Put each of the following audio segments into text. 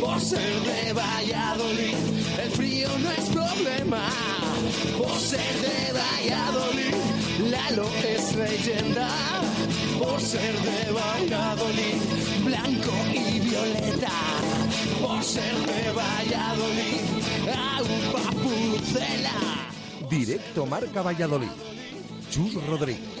Por ser de Valladolid, el frío no es problema. Por ser de Valladolid, Lalo es leyenda. Por ser de Valladolid, blanco y violeta. Por ser de Valladolid, agua pucela. Directo Marca Valladolid. Chus Rodríguez.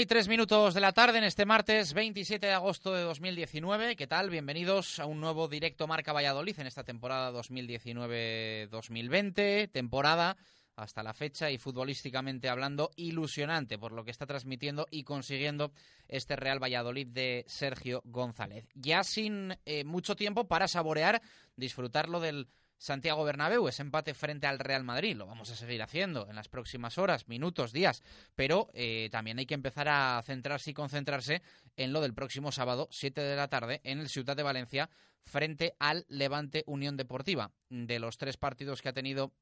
Y tres minutos de la tarde en este martes 27 de agosto de 2019. ¿Qué tal? Bienvenidos a un nuevo directo Marca Valladolid en esta temporada 2019-2020. Temporada hasta la fecha y futbolísticamente hablando ilusionante por lo que está transmitiendo y consiguiendo este Real Valladolid de Sergio González. Ya sin eh, mucho tiempo para saborear, disfrutarlo del Santiago Bernabéu, ese empate frente al Real Madrid. Lo vamos a seguir haciendo en las próximas horas, minutos, días, pero eh, también hay que empezar a centrarse y concentrarse en lo del próximo sábado, 7 de la tarde, en el Ciutat de Valencia, frente al Levante Unión Deportiva. De los tres partidos que ha tenido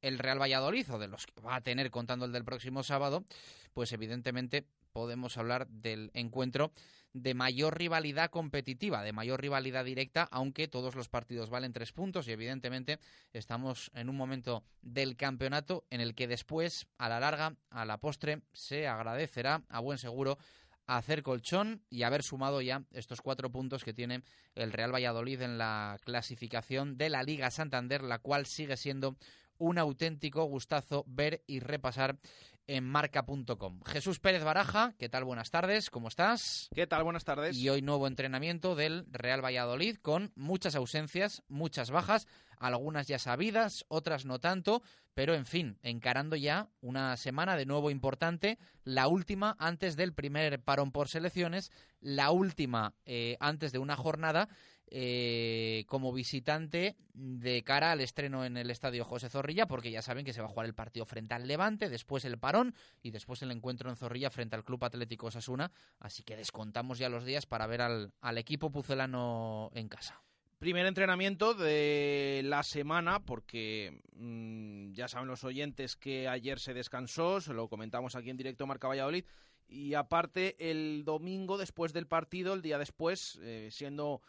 el Real Valladolid, o de los que va a tener contando el del próximo sábado, pues evidentemente podemos hablar del encuentro de mayor rivalidad competitiva, de mayor rivalidad directa, aunque todos los partidos valen tres puntos y evidentemente estamos en un momento del campeonato en el que después, a la larga, a la postre, se agradecerá a buen seguro hacer colchón y haber sumado ya estos cuatro puntos que tiene el Real Valladolid en la clasificación de la Liga Santander, la cual sigue siendo un auténtico gustazo ver y repasar en marca.com. Jesús Pérez Baraja, ¿qué tal? Buenas tardes, ¿cómo estás? ¿Qué tal? Buenas tardes. Y hoy nuevo entrenamiento del Real Valladolid con muchas ausencias, muchas bajas, algunas ya sabidas, otras no tanto, pero en fin, encarando ya una semana de nuevo importante, la última antes del primer parón por selecciones, la última eh, antes de una jornada eh, como visitante de cara al estreno en el estadio José Zorrilla, porque ya saben que se va a jugar el partido frente al Levante, después el parón y después el encuentro en Zorrilla frente al Club Atlético Osasuna. Así que descontamos ya los días para ver al, equipo pucelano en casa. Primer entrenamiento de la semana, porque mm, ya saben los oyentes que ayer se descansó, se lo comentamos aquí en directo Marca Valladolid, y aparte el domingo después del partido, el día después, eh, siendo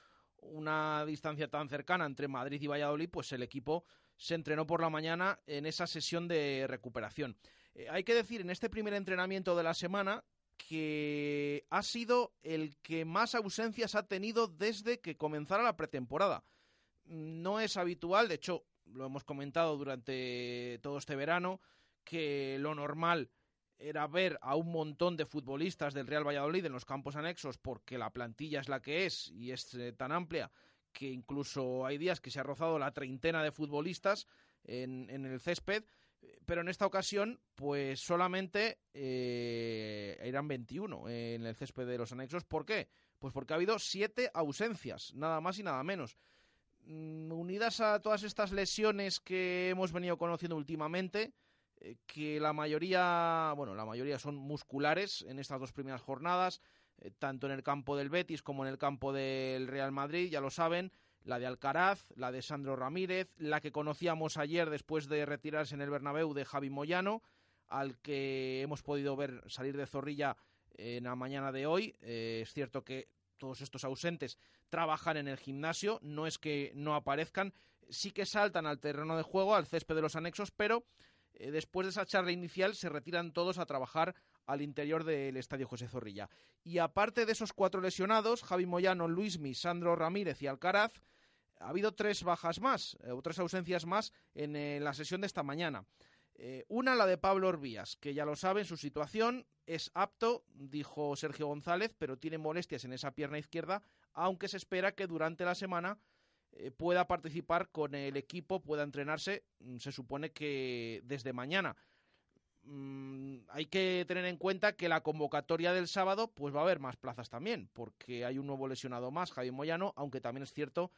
una distancia tan cercana entre Madrid y Valladolid, pues el equipo se entrenó por la mañana en esa sesión de recuperación. Eh, hay que decir, en este primer entrenamiento de la semana, que ha sido el que más ausencias ha tenido desde que comenzara la pretemporada. No es habitual, de hecho, lo hemos comentado durante todo este verano, que lo normal era ver a un montón de futbolistas del Real Valladolid en los campos anexos porque la plantilla es la que es y es eh, tan amplia que incluso hay días que se ha rozado la treintena de futbolistas en, el césped, pero en esta ocasión pues solamente eh, eran 21 en el césped de los anexos. ¿Por qué? Pues porque ha habido siete ausencias, nada más y nada menos. Mm, unidas a todas estas lesiones que hemos venido conociendo últimamente, eh, que la mayoría, bueno, la mayoría son musculares en estas dos primeras jornadas, eh, tanto en el campo del Betis como en el campo del Real Madrid, ya lo saben, la de Alcaraz, la de Sandro Ramírez, la que conocíamos ayer después de retirarse en el Bernabéu de Javi Moyano, al que hemos podido ver salir de Zorrilla en la mañana de hoy. Eh, es cierto que todos estos ausentes trabajan en el gimnasio, no es que no aparezcan, sí que saltan al terreno de juego, al césped de los anexos, pero eh, después de esa charla inicial se retiran todos a trabajar al interior del Estadio José Zorrilla. Y aparte de esos cuatro lesionados, Javi Moyano, Luismi, Sandro Ramírez y Alcaraz, ha habido tres bajas más, eh, o tres ausencias más en eh, la sesión de esta mañana. una, la de Pablo Orbías, que ya lo saben, su situación es apto, dijo Sergio González, pero tiene molestias en esa pierna izquierda, aunque se espera que durante la semana eh, pueda participar con el equipo, pueda entrenarse, mm, se supone que desde mañana. Mm, hay que tener en cuenta que la convocatoria del sábado pues va a haber más plazas también, porque hay un nuevo lesionado más, Javier Moyano, aunque también es cierto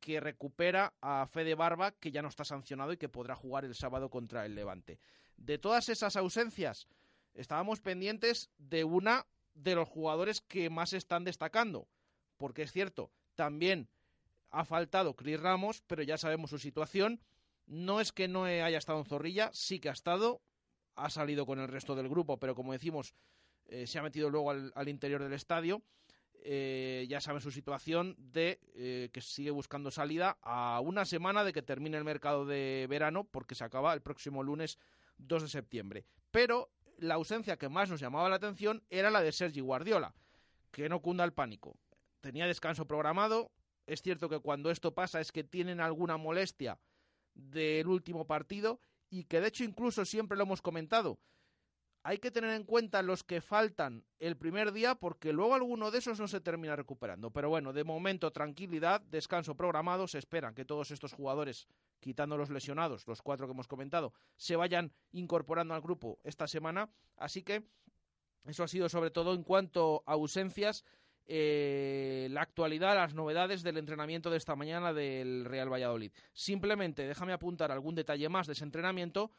que recupera a Fede Barba, que ya no está sancionado y que podrá jugar el sábado contra el Levante. De todas esas ausencias, estábamos pendientes de una de los jugadores que más están destacando, porque es cierto, también ha faltado Cris Ramos, pero ya sabemos su situación. No es que no haya estado en Zorrilla, sí que ha estado, ha salido con el resto del grupo, pero como decimos, eh, se ha metido luego al, interior del estadio. Eh, ya saben su situación de eh, que sigue buscando salida a una semana de que termine el mercado de verano, porque se acaba el próximo lunes 2 de septiembre. Pero la ausencia que más nos llamaba la atención era la de Sergi Guardiola, que no cunda el pánico. Tenía descanso programado, es cierto que cuando esto pasa es que tienen alguna molestia del último partido y que de hecho incluso siempre lo hemos comentado. Hay que tener en cuenta los que faltan el primer día porque luego alguno de esos no se termina recuperando. Pero bueno, de momento tranquilidad, descanso programado. Se esperan que todos estos jugadores, quitando los lesionados, los cuatro que hemos comentado, se vayan incorporando al grupo esta semana. Así que eso ha sido sobre todo en cuanto a ausencias eh, la actualidad, las novedades del entrenamiento de esta mañana del Real Valladolid. Simplemente déjame apuntar algún detalle más de ese entrenamiento.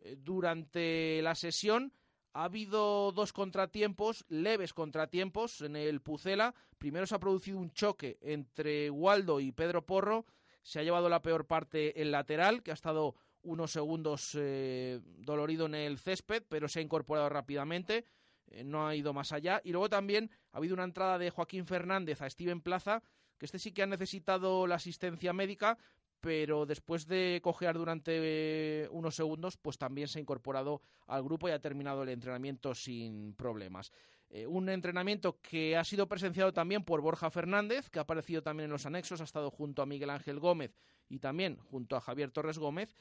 Eh, durante la sesión ha habido dos contratiempos, leves contratiempos en el Pucela. Primero se ha producido un choque entre Waldo y Pedro Porro. Se ha llevado la peor parte el lateral, que ha estado unos segundos eh, dolorido en el césped, pero se ha incorporado rápidamente. Eh, no ha ido más allá. Y luego también ha habido una entrada de Joaquín Fernández a Steven Plaza, que este sí que ha necesitado la asistencia médica, pero después de cojear durante eh, unos segundos, pues también se ha incorporado al grupo y ha terminado el entrenamiento sin problemas. Eh, un entrenamiento que ha sido presenciado también por Borja Fernández, que ha aparecido también en los anexos, ha estado junto a Miguel Ángel Gómez y también junto a Javier Torres Gómez,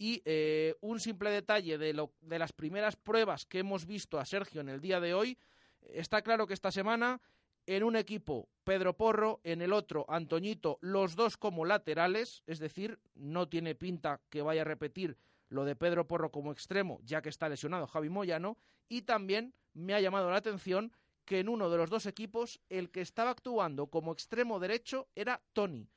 y eh, un simple detalle de, lo, de las primeras pruebas que hemos visto a Sergio en el día de hoy, está claro que esta semana en un equipo Pedro Porro, en el otro Antoñito, los dos como laterales, es decir, no tiene pinta que vaya a repetir lo de Pedro Porro como extremo, ya que está lesionado Javi Moyano, y también me ha llamado la atención que en uno de los dos equipos el que estaba actuando como extremo derecho era Tony.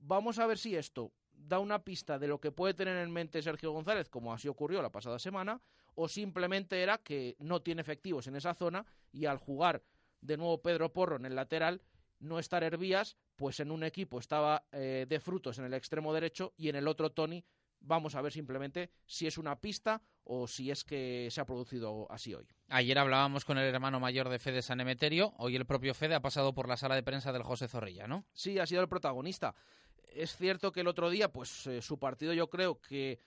Vamos a ver si esto da una pista de lo que puede tener en mente Sergio González, como así ocurrió la pasada semana, o simplemente era que no tiene efectivos en esa zona y al jugar de nuevo Pedro Porro en el lateral, no estar Hervías, pues en un equipo estaba eh, de frutos en el extremo derecho y en el otro Tony. Vamos a ver simplemente si es una pista o si es que se ha producido así hoy. Ayer hablábamos con el hermano mayor de Fede San Emeterio, hoy el propio Fede ha pasado por la sala de prensa del José Zorrilla, ¿no? Sí, ha sido el protagonista. Es cierto que el otro día, pues eh, su partido yo creo que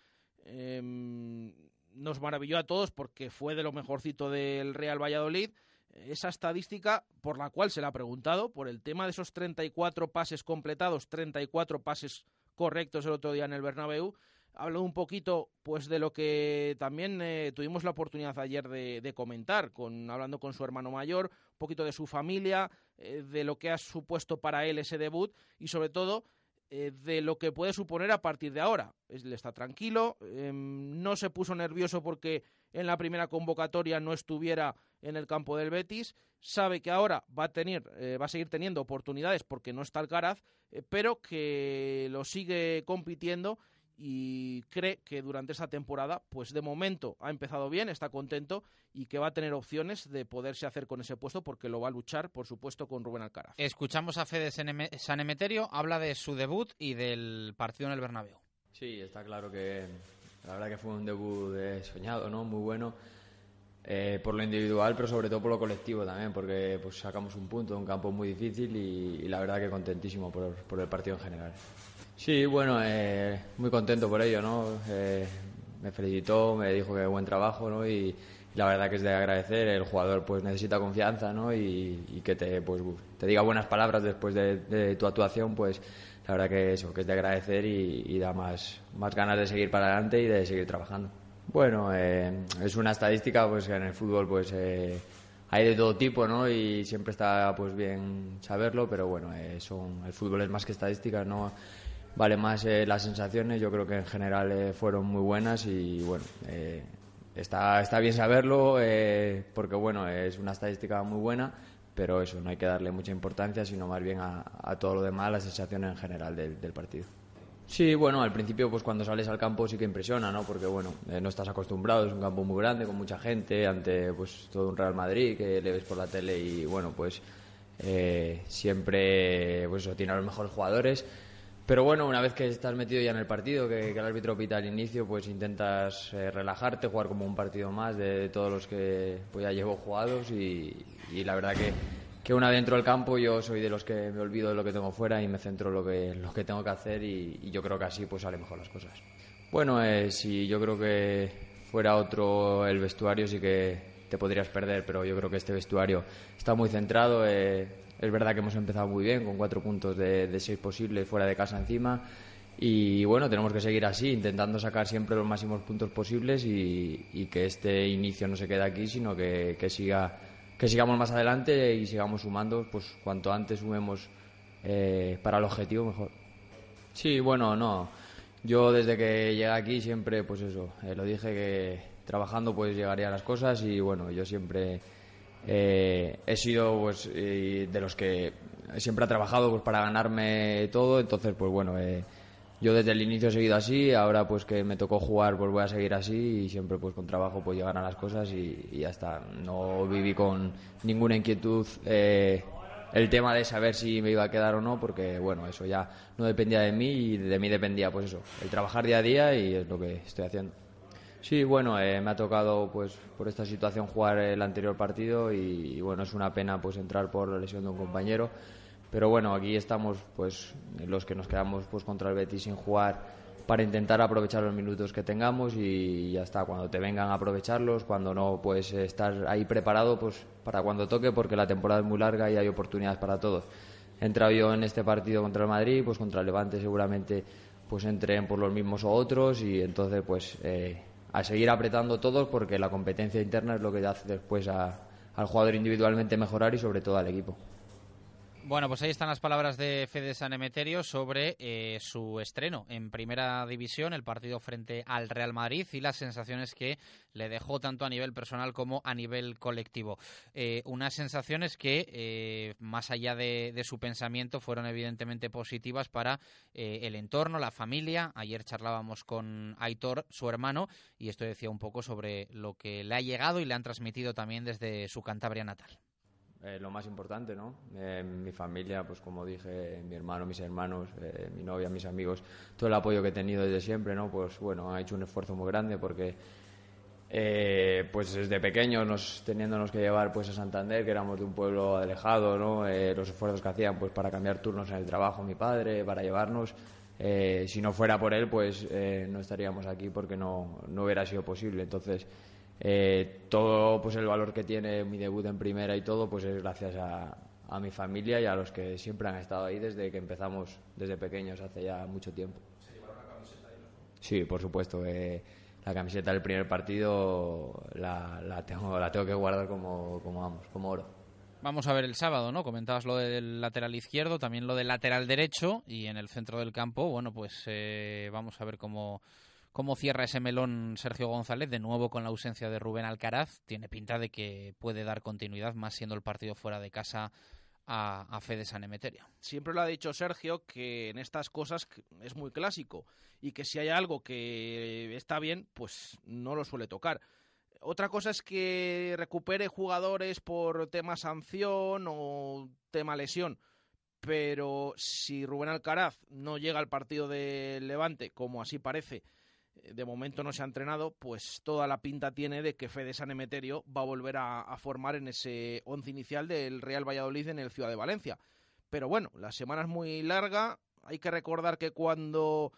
em, nos maravilló a todos porque fue de lo mejorcito del Real Valladolid. Esa estadística por la cual se le ha preguntado, por el tema de esos 34 pases completados, 34 pases correctos el otro día en el Bernabéu, habló un poquito pues de lo que también eh, tuvimos la oportunidad ayer de, comentar, con, hablando con su hermano mayor, un poquito de su familia, eh, de lo que ha supuesto para él ese debut y sobre todo eh, de lo que puede suponer a partir de ahora. Él está tranquilo, em, no se puso nervioso porque en la primera convocatoria no estuviera en el campo del Betis, sabe que ahora va a tener, eh, va a seguir teniendo oportunidades porque no está el Caraz, eh, pero que lo sigue compitiendo y cree que durante esta temporada, pues de momento ha empezado bien, está contento y que va a tener opciones de poderse hacer con ese puesto porque lo va a luchar, por supuesto, con Rubén Alcaraz. Escuchamos a Fede San Emeterio, habla de su debut y del partido en el Bernabéu. Sí, está claro que la verdad que fue un debut soñado, ¿no? Muy bueno. Eh, por lo individual, pero sobre todo por lo colectivo también, porque pues sacamos un punto, un campo muy difícil y, la verdad que contentísimo por, por el partido en general. Sí, bueno, eh, muy contento por ello, ¿no? Eh, me felicitó, me dijo que buen trabajo, ¿no? Y, la verdad que es de agradecer. El jugador pues necesita confianza, ¿no? Y, que te, pues, te diga buenas palabras después de, tu actuación, pues la verdad que eso, que es de agradecer y, da más, más ganas de seguir para adelante y de seguir trabajando. Bueno, eh, es una estadística pues que en el fútbol pues hay de todo tipo, ¿no? Y siempre está pues bien saberlo, pero bueno, son, el fútbol es más que estadística, ¿no? Vale más eh, las sensaciones. Yo creo que en general eh, fueron muy buenas y bueno, eh, está, está bien saberlo porque bueno, es una estadística muy buena, pero eso, no hay que darle mucha importancia, sino más bien a, todo lo demás, las sensaciones en general del, partido. Sí, bueno, al principio pues cuando sales al campo sí que impresiona, ¿no? Porque bueno, no estás acostumbrado, es un campo muy grande con mucha gente, ante pues todo un Real Madrid que le ves por la tele y bueno, pues siempre pues tiene a los mejores jugadores pero bueno, una vez que estás metido ya en el partido, que, el árbitro pita al inicio, pues intentas eh, relajarte, jugar como un partido más de, todos los que pues, ya llevo jugados y, la verdad que, que una dentro del campo yo soy de los que me olvido de lo que tengo fuera y me centro en lo que, lo que tengo que hacer y, yo creo que así pues salen mejor las cosas. Bueno, eh, si yo creo que fuera otro el vestuario sí que te podrías perder, pero yo creo que este vestuario está muy centrado. Eh, es verdad que hemos empezado muy bien, con cuatro puntos de, seis posibles fuera de casa encima. Y bueno, tenemos que seguir así, intentando sacar siempre los máximos puntos posibles y, que este inicio no se quede aquí, sino que, siga, que sigamos más adelante y sigamos sumando, pues cuanto antes sumemos eh, para el objetivo, mejor. Sí, bueno, no. Yo desde que llegué aquí siempre, pues eso, eh, lo dije que trabajando pues llegaría a las cosas y bueno, yo siempre eh, he sido pues, de los que siempre ha trabajado pues, para ganarme todo, entonces pues bueno, eh, yo desde el inicio he seguido así, ahora pues que me tocó jugar pues voy a seguir así y siempre pues con trabajo pues llegar a las cosas y, ya está. No viví con ninguna inquietud eh, el tema de saber si me iba a quedar o no, porque bueno, eso ya no dependía de mí y de mí dependía pues eso, el trabajar día a día y es lo que estoy haciendo. Sí, bueno, eh, me ha tocado pues por esta situación jugar el anterior partido y, bueno, es una pena pues entrar por la lesión de un compañero, pero bueno, aquí estamos pues los que nos quedamos pues contra el Betis sin jugar para intentar aprovechar los minutos que tengamos y ya está, cuando te vengan a aprovecharlos, cuando no pues estar ahí preparado pues para cuando toque porque la temporada es muy larga y hay oportunidades para todos. He entrado yo en este partido contra el Madrid, pues contra el Levante seguramente pues entren por los mismos o otros y entonces pues eh, a seguir apretando todos porque la competencia interna es lo que hace después al jugador individualmente mejorar y sobre todo al equipo. Bueno, pues ahí están las palabras de Fede San Emeterio sobre eh, su estreno en Primera División, el partido frente al Real Madrid y las sensaciones que le dejó tanto a nivel personal como a nivel colectivo. Eh, unas sensaciones que, eh, más allá de, de, su pensamiento, fueron evidentemente positivas para el entorno, la familia. Ayer charlábamos con Aitor, su hermano, y esto decía un poco sobre lo que le ha llegado y le han transmitido también desde su Cantabria natal. Eh, lo más importante, ¿no? Eh, mi familia, pues como dije, mi hermano, mis hermanos, eh, mi novia, mis amigos, todo el apoyo que he tenido desde siempre, ¿no? Pues bueno, ha hecho un esfuerzo muy grande porque, pues desde pequeños, nos, teniéndonos que llevar pues a Santander, que éramos de un pueblo alejado, ¿no? los esfuerzos que hacían pues para cambiar turnos en el trabajo, mi padre, para llevarnos. si no fuera por él, pues no estaríamos aquí porque no, no hubiera sido posible. Entonces, eh, todo pues el valor que tiene mi debut en primera y todo pues es gracias a, mi familia y a los que siempre han estado ahí desde que empezamos desde pequeños hace ya mucho tiempo. Sí, por supuesto. Eh, la camiseta del primer partido la, la, tengo, la tengo que guardar como, como, vamos, como oro. Vamos a ver el sábado, ¿no? Comentabas lo del lateral izquierdo, también lo del lateral derecho y en el centro del campo, bueno, pues eh, vamos a ver cómo cómo cierra ese melón Sergio González, de nuevo con la ausencia de Rubén Alcaraz. Tiene pinta de que puede dar continuidad, más siendo el partido fuera de casa a, a Fede San Emeterio. Siempre lo ha dicho Sergio que en estas cosas es muy clásico y que si hay algo que está bien, pues no lo suele tocar. Otra cosa es que recupere jugadores por tema sanción o tema lesión pero si Rubén Alcaraz no llega al partido de Levante, como así parece, de momento no se ha entrenado, pues toda la pinta tiene de que Fede San Emeterio va a volver a, formar en ese once inicial del Real Valladolid en el Ciudad de Valencia. Pero bueno, la semana es muy larga. Hay que recordar que cuando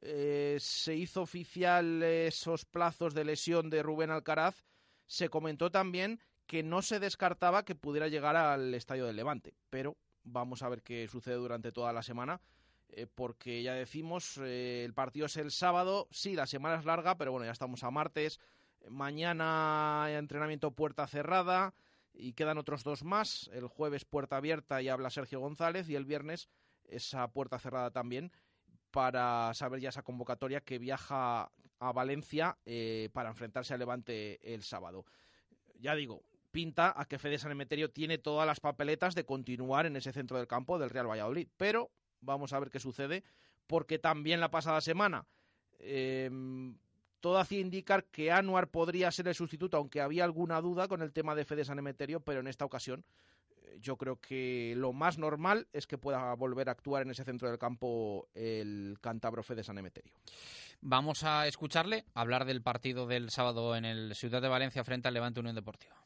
eh, se hizo oficial esos plazos de lesión de Rubén Alcaraz, se comentó también que no se descartaba que pudiera llegar al Estadio del Levante. Pero vamos a ver qué sucede durante toda la semana eh, porque ya decimos, eh, el partido es el sábado, sí, la semana es larga, pero bueno, ya estamos a martes, mañana entrenamiento puerta cerrada y quedan otros dos más, el jueves puerta abierta y habla Sergio González y el viernes esa puerta cerrada también para saber ya esa convocatoria que viaja a Valencia eh, para enfrentarse al Levante el sábado. Ya digo, pinta a que Fede San Emeterio tiene todas las papeletas de continuar en ese centro del campo del Real Valladolid, pero Vamos a ver qué sucede, porque también la pasada semana em, todo hacía indicar que Anuar podría ser el sustituto, aunque había alguna duda con el tema de Fede San Emeterio, pero en esta ocasión eh, yo creo que lo más normal es que pueda volver a actuar en ese centro del campo el cántabro Fede San Emeterio. Vamos a escucharle hablar del partido del sábado en el Ciudad de Valencia frente al Levante Unión Deportiva.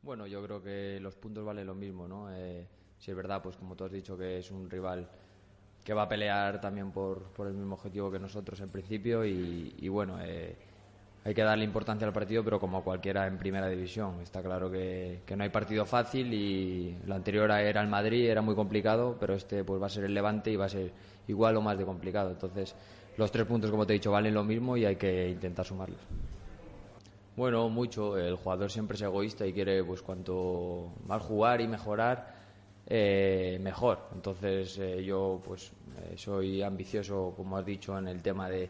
Bueno, yo creo que los puntos valen lo mismo, ¿no? Eh, si es verdad, pues como tú has dicho, que es un rival que va a pelear también por, por el mismo objetivo que nosotros en principio y, bueno, eh, hay que darle importancia al partido, pero como cualquiera en primera división. Está claro que, que, no hay partido fácil y lo anterior era el Madrid, era muy complicado, pero este pues va a ser el Levante y va a ser igual o más de complicado. Entonces, los tres puntos, como te he dicho, valen lo mismo y hay que intentar sumarlos. Bueno, mucho. El jugador siempre es egoísta y quiere, pues, cuanto más jugar y mejorar, eh, mejor. Entonces eh, yo pues eh, soy ambicioso, como has dicho, en el tema de,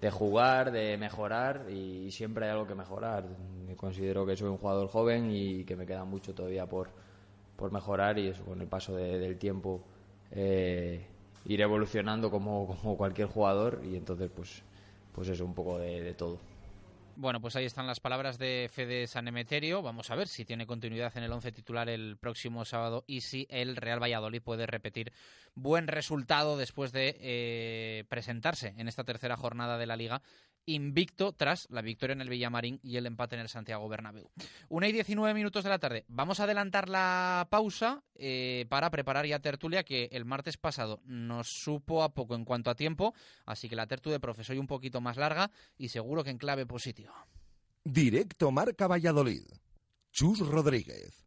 de jugar, de mejorar y, siempre hay algo que mejorar. Considero que soy un jugador joven y que me queda mucho todavía por, por mejorar y eso con el paso del tiempo ir evolucionando como, como, cualquier jugador y entonces pues pues eso un poco de todo. Bueno, pues ahí están las palabras de Fede Sanemeterio. Vamos a ver si tiene continuidad en el once titular el próximo sábado y si el Real Valladolid puede repetir buen resultado después de eh, presentarse en esta tercera jornada de la Liga invicto tras la victoria en el Villamarín y el empate en el Santiago Bernabéu. Una y diecinueve minutos de la tarde. Vamos a adelantar la pausa eh, para preparar ya tertulia que el martes pasado nos supo a poco en cuanto a tiempo, así que la tertulia de profesor un poquito más larga y seguro que en clave positiva. Directo Marca Valladolid. Chus Rodríguez.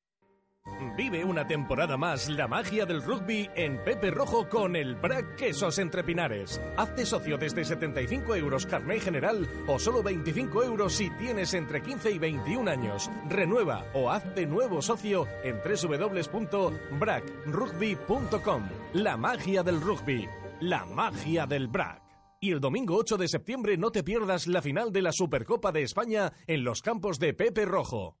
Vive una temporada más la magia del rugby en Pepe Rojo con el BRAC Quesos Entre Pinares. Hazte socio desde 75 euros carné general o solo 25 euros si tienes entre 15 y 21 años. Renueva o hazte nuevo socio en www.brackrugby.com. La magia del rugby. La magia del BRAC. Y el domingo 8 de septiembre no te pierdas la final de la Supercopa de España en los campos de Pepe Rojo.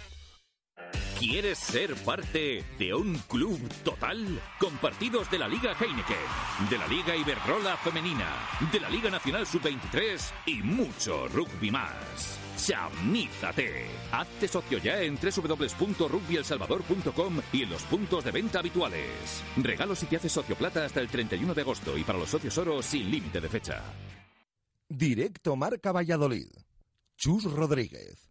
¿Quieres ser parte de un club total? Con partidos de la Liga Heineken, de la Liga Iberdrola Femenina, de la Liga Nacional Sub-23 y mucho rugby más. ¡Chamízate! Hazte socio ya en www.rugbyelsalvador.com y en los puntos de venta habituales. Regalo si te haces socio plata hasta el 31 de agosto y para los socios oro sin límite de fecha. Directo Marca Valladolid. Chus Rodríguez.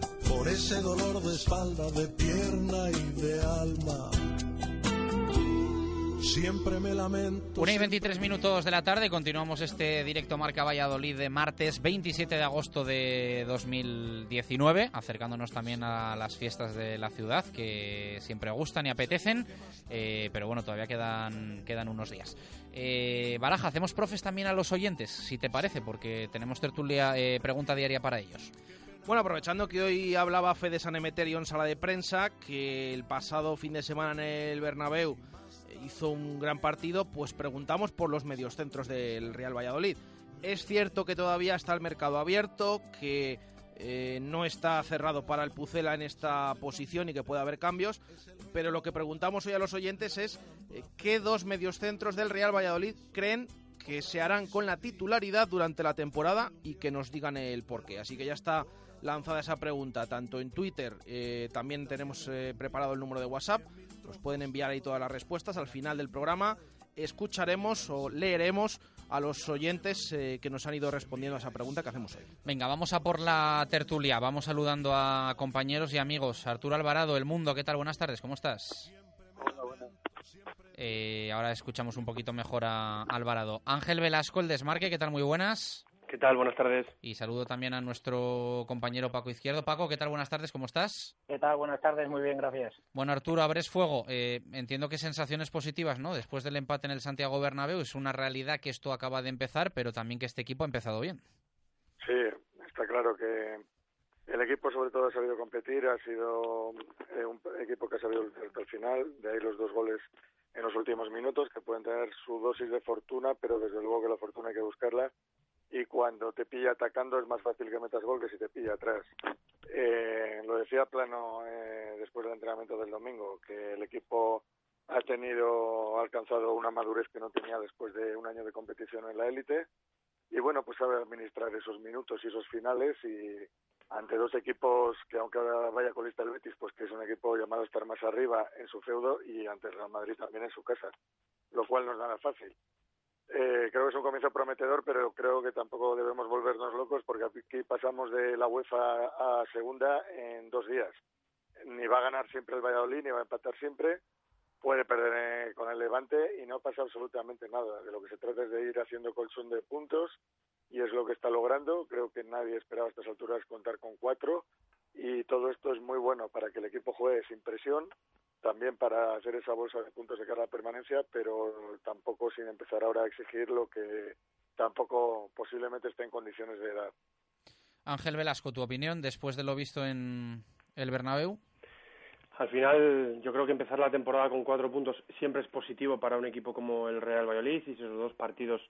por ese dolor de espalda, de pierna y de alma. Siempre me lamento. Una y 23 minutos de la tarde, continuamos este directo Marca Valladolid de martes 27 de agosto de 2019, acercándonos también a las fiestas de la ciudad que siempre gustan y apetecen, eh, pero bueno, todavía quedan, quedan unos días. Eh, Baraja, hacemos profes también a los oyentes, si te parece, porque tenemos tertulia, eh, pregunta diaria para ellos. Bueno, aprovechando que hoy hablaba Fede San Emeterio en sala de prensa, que el pasado fin de semana en el Bernabéu hizo un gran partido, pues preguntamos por los mediocentros del Real Valladolid. Es cierto que todavía está el mercado abierto, que eh, no está cerrado para el Pucela en esta posición y que puede haber cambios, pero lo que preguntamos hoy a los oyentes es eh, qué dos mediocentros del Real Valladolid creen que se harán con la titularidad durante la temporada y que nos digan el porqué. Así que ya está lanzada esa pregunta, tanto en Twitter, eh, también tenemos eh, preparado el número de WhatsApp, nos pueden enviar ahí todas las respuestas. Al final del programa escucharemos o leeremos a los oyentes eh, que nos han ido respondiendo a esa pregunta que hacemos hoy. Venga, vamos a por la tertulia, vamos saludando a compañeros y amigos. Arturo Alvarado, El Mundo, ¿qué tal? Buenas tardes, ¿cómo estás? Eh, ahora escuchamos un poquito mejor a Alvarado. Ángel Velasco, El Desmarque, ¿qué tal? Muy buenas. ¿Qué tal? Buenas tardes. Y saludo también a nuestro compañero Paco Izquierdo. Paco, ¿qué tal? Buenas tardes, ¿cómo estás? ¿Qué tal? Buenas tardes, muy bien, gracias. Bueno, Arturo, abres fuego. Eh, entiendo que sensaciones positivas, ¿no? Después del empate en el Santiago Bernabéu, es una realidad que esto acaba de empezar, pero también que este equipo ha empezado bien. Sí, está claro que, El equipo sobre todo ha sabido competir, ha sido eh, un equipo que ha sabido luchar hasta el final, de ahí los dos goles en los últimos minutos, que pueden tener su dosis de fortuna, pero desde luego que la fortuna hay que buscarla. Y cuando te pilla atacando es más fácil que metas gol que si te pilla atrás. Eh, lo decía Plano eh, después del entrenamiento del domingo, que el equipo ha tenido, ha alcanzado una madurez que no tenía después de un año de competición en la élite. Y bueno, pues sabe administrar esos minutos y esos finales y ante dos equipos que aunque ahora vaya colista el Betis, pues que es un equipo llamado a estar más arriba en su feudo y ante Real Madrid también en su casa, lo cual no es nada fácil. Eh, creo que es un comienzo prometedor, pero creo que tampoco debemos volvernos locos porque aquí pasamos de la UEFA a segunda en dos días. Ni va a ganar siempre el Valladolid, ni va a empatar siempre, puede perder eh, con el Levante y no pasa absolutamente nada. De lo que se trata es de ir haciendo colchón de puntos y es lo que está logrando. Creo que nadie esperaba a estas alturas contar con cuatro y todo esto es muy bueno para que el equipo juegue sin presión, también para hacer esa bolsa de puntos de cara a la permanencia, pero tampoco sin empezar ahora a exigir lo que tampoco posiblemente esté en condiciones de edad. Ángel Velasco, tu opinión después de lo visto en el Bernabéu. Al final, yo creo que empezar la temporada con cuatro puntos siempre es positivo para un equipo como el Real Valladolid y si esos dos partidos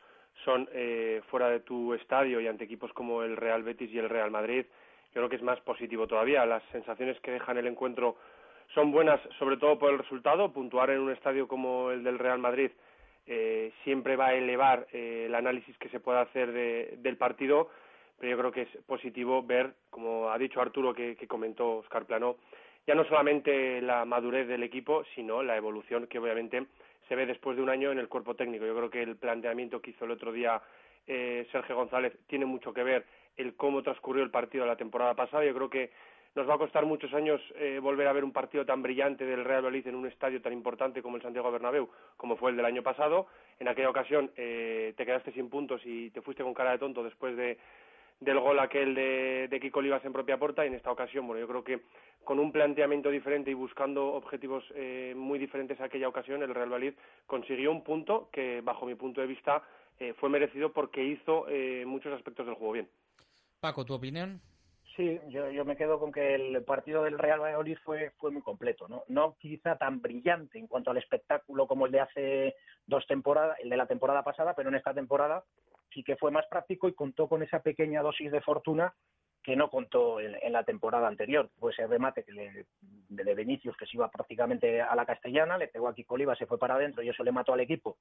son eh, fuera de tu estadio y ante equipos como el Real Betis y el Real Madrid, yo creo que es más positivo todavía. Las sensaciones que dejan el encuentro son buenas, sobre todo por el resultado. Puntuar en un estadio como el del Real Madrid eh, siempre va a elevar eh, el análisis que se pueda hacer del partido, pero yo creo que es positivo ver, como ha dicho Arturo, que, que comentó Oscar Plano, ya no solamente la madurez del equipo, sino la evolución que obviamente se ve después de un año en el cuerpo técnico. Yo creo que el planteamiento que hizo el otro día eh, Sergio González tiene mucho que ver el cómo transcurrió el partido la temporada pasada. Yo creo que nos va a costar muchos años eh, volver a ver un partido tan brillante del Real Madrid en un estadio tan importante como el Santiago Bernabéu, como fue el del año pasado. En aquella ocasión eh, te quedaste sin puntos y te fuiste con cara de tonto después de, del gol aquel de, de Kiko Olivas en propia puerta y en esta ocasión, bueno, yo creo que con un planteamiento diferente y buscando objetivos eh, muy diferentes a aquella ocasión, el Real Madrid consiguió un punto que, bajo mi punto de vista, eh, fue merecido porque hizo eh, muchos aspectos del juego bien. Paco, ¿tu opinión? Sí, yo, yo me quedo con que el partido del Real Valladolid fue, muy completo, ¿no? No quizá tan brillante en cuanto al espectáculo como el de hace dos temporadas, el de la temporada pasada, pero en esta temporada sí que fue más práctico y contó con esa pequeña dosis de fortuna que no contó en, la temporada anterior. Fue ese remate que le, de Benicius que se iba prácticamente a la castellana, le pegó aquí Kiko se fue para adentro y eso le mató al equipo,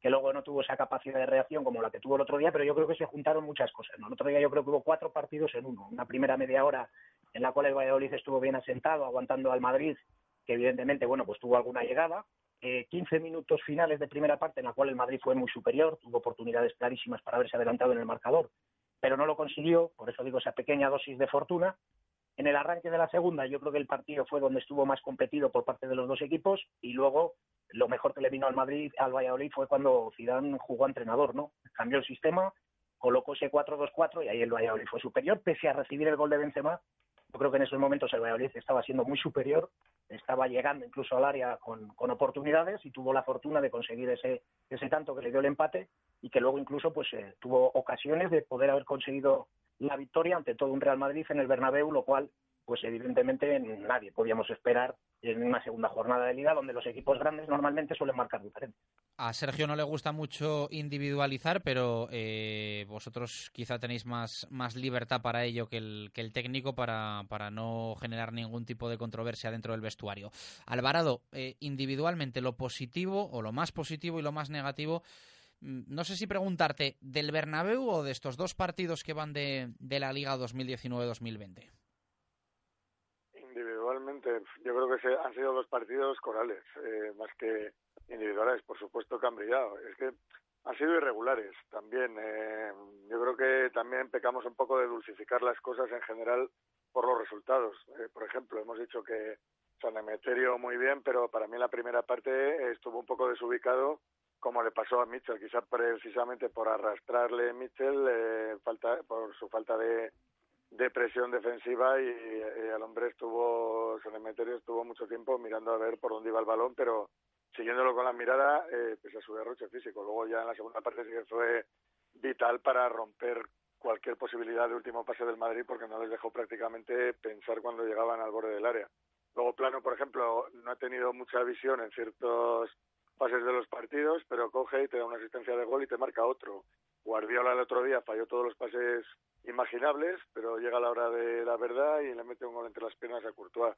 que luego no tuvo esa capacidad de reacción como la que tuvo el otro día, pero yo creo que se juntaron muchas cosas. El otro día yo creo que hubo cuatro partidos en uno. Una primera media hora en la cual el Valladolid estuvo bien asentado, aguantando al Madrid, que evidentemente, bueno, pues tuvo alguna llegada. Eh, 15 minutos finales de primera parte en la cual el Madrid fue muy superior, tuvo oportunidades clarísimas para haberse adelantado en el marcador, pero no lo consiguió, por eso digo esa pequeña dosis de fortuna. En el arranque de la segunda, yo creo que el partido fue donde estuvo más competido por parte de los dos equipos y luego lo mejor que le vino al Madrid, al Valladolid, fue cuando Zidane jugó entrenador, ¿no? Cambió el sistema, colocó ese 4-2-4 y ahí el Valladolid fue superior, pese a recibir el gol de Benzema. Yo creo que en esos momentos el Valladolid estaba siendo muy superior, estaba llegando incluso al área con, con oportunidades y tuvo la fortuna de conseguir ese, ese tanto que le dio el empate y que luego incluso pues eh, tuvo ocasiones de poder haber conseguido la victoria ante todo un Real Madrid en el Bernabéu, lo cual pues evidentemente nadie podíamos esperar en una segunda jornada de liga donde los equipos grandes normalmente suelen marcar diferente. A Sergio no le gusta mucho individualizar, pero eh, vosotros quizá tenéis más, más libertad para ello que el, que el técnico para, para no generar ningún tipo de controversia dentro del vestuario. Alvarado, eh, individualmente lo positivo o lo más positivo y lo más negativo Mm, no sé si preguntarte, ¿del Bernabéu o de estos dos partidos que van de, de la Liga 2019-2020? Individualmente, yo creo que se, han sido dos partidos corales, eh, más que individuales, por supuesto que han brillado. Es que han sido irregulares también. Eh, yo creo que también pecamos un poco de dulcificar las cosas en general por los resultados. Eh, por ejemplo, hemos dicho que San Emeterio muy bien, pero para mí la primera parte estuvo un poco desubicado como le pasó a Mitchell, quizás precisamente por arrastrarle Mitchell, eh, falta, por su falta de, presión defensiva y, el hombre estuvo, San Emeterio estuvo mucho tiempo mirando a ver por dónde iba el balón, pero siguiéndolo con la mirada, eh, pese a su derroche físico. Luego ya en la segunda parte sí que fue vital para romper cualquier posibilidad de último pase del Madrid porque no les dejó prácticamente pensar cuando llegaban al borde del área. Luego Plano, por ejemplo, no ha tenido mucha visión en ciertos pases de los partidos, pero coge y te da una asistencia de gol y te marca otro. Guardiola el otro día falló todos los pases imaginables, pero llega la hora de la verdad y le mete un gol entre las piernas a Courtois.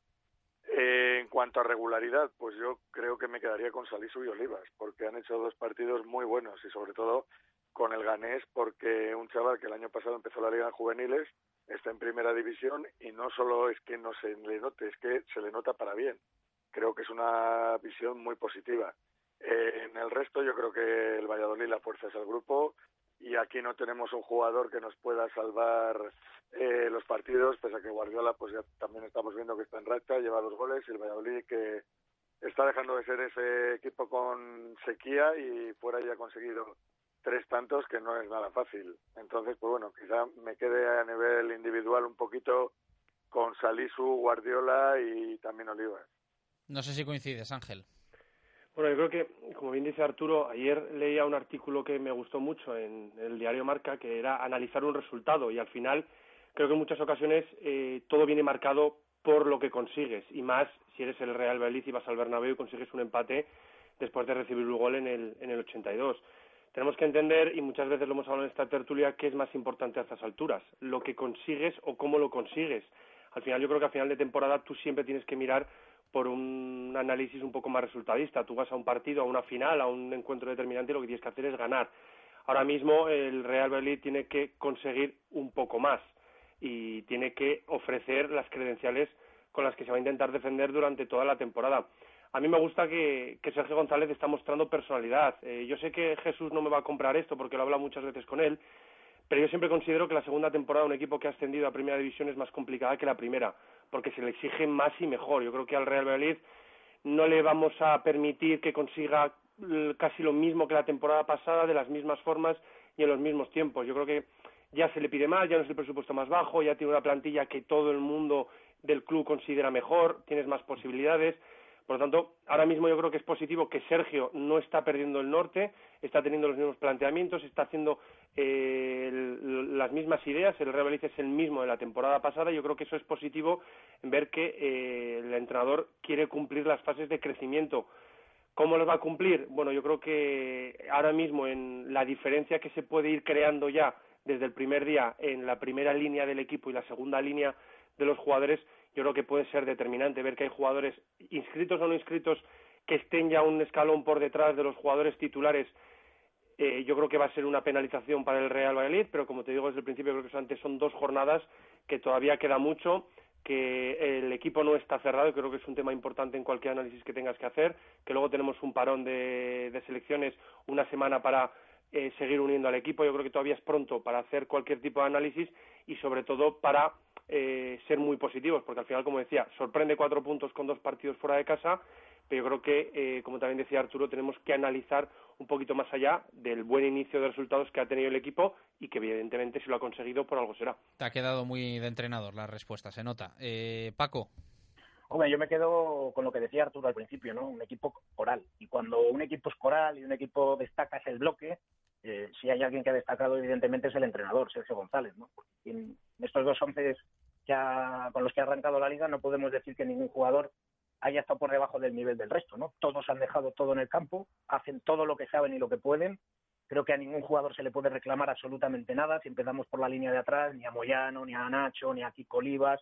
Eh, en cuanto a regularidad, pues yo creo que me quedaría con Salisu y Olivas, porque han hecho dos partidos muy buenos y sobre todo con el ganés, porque un chaval que el año pasado empezó la Liga en Juveniles está en primera división y no solo es que no se le note, es que se le nota para bien. Creo que es una visión muy positiva. Eh, en el resto yo creo que el Valladolid la fuerza es el grupo y aquí no tenemos un jugador que nos pueda salvar eh, los partidos, pese a que Guardiola pues ya también estamos viendo que está en racha, lleva dos goles y el Valladolid que está dejando de ser ese equipo con sequía y fuera ya ha conseguido tres tantos que no es nada fácil. Entonces, pues bueno, quizá me quede a nivel individual un poquito con Salisu, Guardiola y también Olivas. No sé si coincides, Ángel. Bueno, yo creo que, como bien dice Arturo, ayer leía un artículo que me gustó mucho en el diario Marca, que era analizar un resultado y al final creo que en muchas ocasiones eh, todo viene marcado por lo que consigues y más si eres el Real Valladolid y vas al Bernabéu y consigues un empate después de recibir un gol en el, en el 82 tenemos que entender, y muchas veces lo hemos hablado en esta tertulia, qué es más importante a estas alturas, lo que consigues o cómo lo consigues. Al final, yo creo que a final de temporada tú siempre tienes que mirar por un análisis un poco más resultadista. Tú vas a un partido, a una final, a un encuentro determinante y lo que tienes que hacer es ganar. Ahora mismo el Real Madrid tiene que conseguir un poco más y tiene que ofrecer las credenciales con las que se va a intentar defender durante toda la temporada a mí me gusta que, Sergio González está mostrando personalidad. Eh, yo sé que Jesús no me va a comprar esto porque lo habla muchas veces con él, pero yo siempre considero que la segunda temporada de un equipo que ha ascendido a Primera División es más complicada que la primera, porque se le exige más y mejor. Yo creo que al Real Madrid no le vamos a permitir que consiga casi lo mismo que la temporada pasada, de las mismas formas y en los mismos tiempos. Yo creo que ya se le pide más, ya no es el presupuesto más bajo, ya tiene una plantilla que todo el mundo del club considera mejor, tienes más posibilidades. Por lo tanto, ahora mismo yo creo que es positivo que Sergio no está perdiendo el norte, está teniendo los mismos planteamientos, está haciendo eh, las mismas ideas, el Real es el mismo de la temporada pasada, yo creo que eso es positivo ver que eh, el entrenador quiere cumplir las fases de crecimiento. ¿Cómo los va a cumplir? Bueno, yo creo que ahora mismo en la diferencia que se puede ir creando ya desde el primer día en la primera línea del equipo y la segunda línea de los jugadores, yo creo que puede ser determinante ver que hay jugadores inscritos o no inscritos que estén ya un escalón por detrás de los jugadores titulares. Eh, yo creo que va a ser una penalización para el Real Valladolid, pero como te digo desde el principio, creo que antes son dos jornadas que todavía queda mucho, que el equipo no está cerrado creo que es un tema importante en cualquier análisis que tengas que hacer, que luego tenemos un parón de, selecciones, una semana para eh, seguir uniendo al equipo. Yo creo que todavía es pronto para hacer cualquier tipo de análisis y sobre todo para eh, ser muy positivos, porque al final, como decía, sorprende cuatro puntos con dos partidos fuera de casa, pero yo creo que, eh, como también decía Arturo, tenemos que analizar un poquito más allá del buen inicio de resultados que ha tenido el equipo y que evidentemente si lo ha conseguido por algo será. Te ha quedado muy de entrenador la respuesta, se nota. Eh, Paco. Hombre, yo me quedo con lo que decía Arturo al principio, ¿no? Un equipo coral. Y cuando un equipo es coral y un equipo destaca es el bloque, eh, si hay alguien que ha destacado, evidentemente es el entrenador, Sergio González. ¿no? en estos dos once con los que ha arrancado la liga no podemos decir que ningún jugador haya estado por debajo del nivel del resto. ¿no? Todos han dejado todo en el campo, hacen todo lo que saben y lo que pueden. Creo que a ningún jugador se le puede reclamar absolutamente nada. Si empezamos por la línea de atrás, ni a Moyano, ni a Nacho, ni a Kiko Olivas.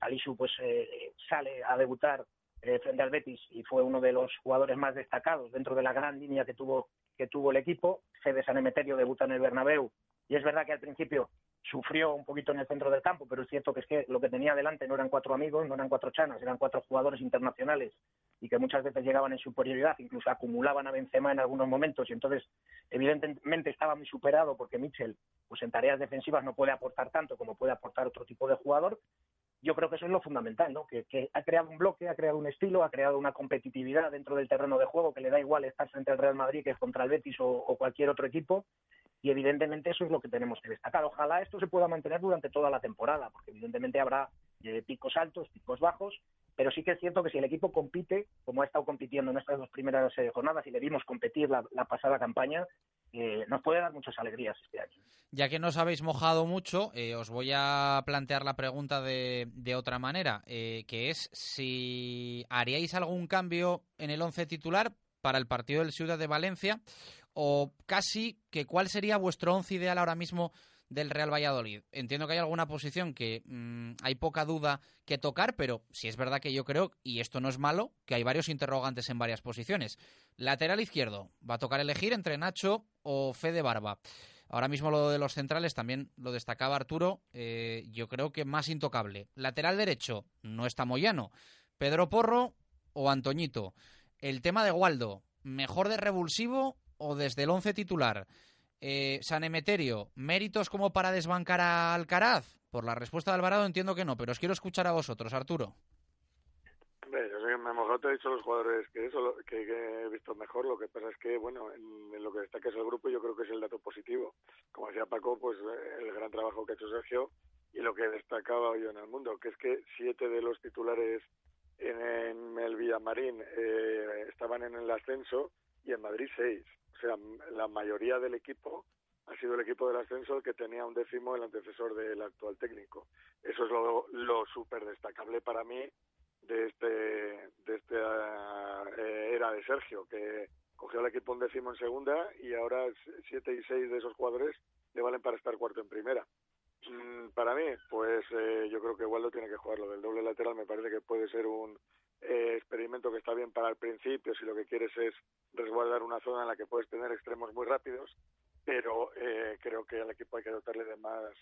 Alisu pues eh, sale a debutar eh, frente al Betis y fue uno de los jugadores más destacados dentro de la gran línea que tuvo que tuvo el equipo. Fede San Emeterio debuta en el Bernabéu y es verdad que al principio sufrió un poquito en el centro del campo, pero es cierto que es que lo que tenía delante no eran cuatro amigos, no eran cuatro chanas, eran cuatro jugadores internacionales y que muchas veces llegaban en superioridad, incluso acumulaban a Benzema en algunos momentos y entonces evidentemente estaba muy superado porque Mitchell pues en tareas defensivas no puede aportar tanto como puede aportar otro tipo de jugador yo creo que eso es lo fundamental, ¿no? Que, ha creado un bloque, ha creado un estilo, ha creado una competitividad dentro del terreno de juego que le da igual estar frente al Real Madrid que contra el Betis o, cualquier otro equipo. Y evidentemente eso es lo que tenemos que destacar. Ojalá esto se pueda mantener durante toda la temporada, porque evidentemente habrá eh, picos altos, picos bajos, pero sí que es cierto que si el equipo compite, como ha estado compitiendo en estas dos primeras eh, jornadas y le vimos competir la, pasada campaña, eh, nos puede dar muchas alegrías este año. Ya que nos habéis mojado mucho, eh, os voy a plantear la pregunta de, de otra manera, que es si haríais algún cambio en el once titular para el partido del Ciudad de Valencia o casi que cuál sería vuestro once ideal ahora mismo del Real Valladolid. Entiendo que hay alguna posición que mm, hay poca duda que tocar, pero si es verdad que yo creo, y esto no es malo, que hay varios interrogantes en varias posiciones. Lateral izquierdo, va a tocar elegir entre Nacho o Fede Barba. Ahora mismo lo de los centrales también lo destacaba Arturo, eh, yo creo que más intocable. Lateral derecho, no está Moyano. Pedro Porro o Antoñito. El tema de Waldo, mejor de revulsivo o desde el once titular. Eh, San Emeterio, ¿méritos como para desbancar a Alcaraz? Por la respuesta de Alvarado entiendo que no, pero os quiero escuchar a vosotros, Arturo. yo sé que me mejor te he dicho los jugadores que eso que, he visto mejor. Lo que pasa es que, bueno, en, lo que destaca es el grupo, yo creo que es el dato positivo. Como decía Paco, pues eh, el gran trabajo que ha hecho Sergio y lo que destacaba hoy en el mundo, que es que siete de los titulares en, el Villamarín eh, estaban en el ascenso y en Madrid seis. O sea, la mayoría del equipo ha sido el equipo del ascenso el que tenía un décimo el antecesor del actual técnico. Eso es lo, lo súper destacable para mí de este de esta eh, era de Sergio, que cogió al equipo un décimo en segunda y ahora siete y seis de esos jugadores le valen para estar cuarto en primera. Mm, para mí, pues eh, yo creo que Waldo tiene que jugar lo del doble lateral. Me parece que puede ser un eh, experimento que está bien para el principio si lo que quieres es resguardar una zona en la que puedes tener extremos muy rápidos. Pero eh, creo que al equipo hay que dotarle de más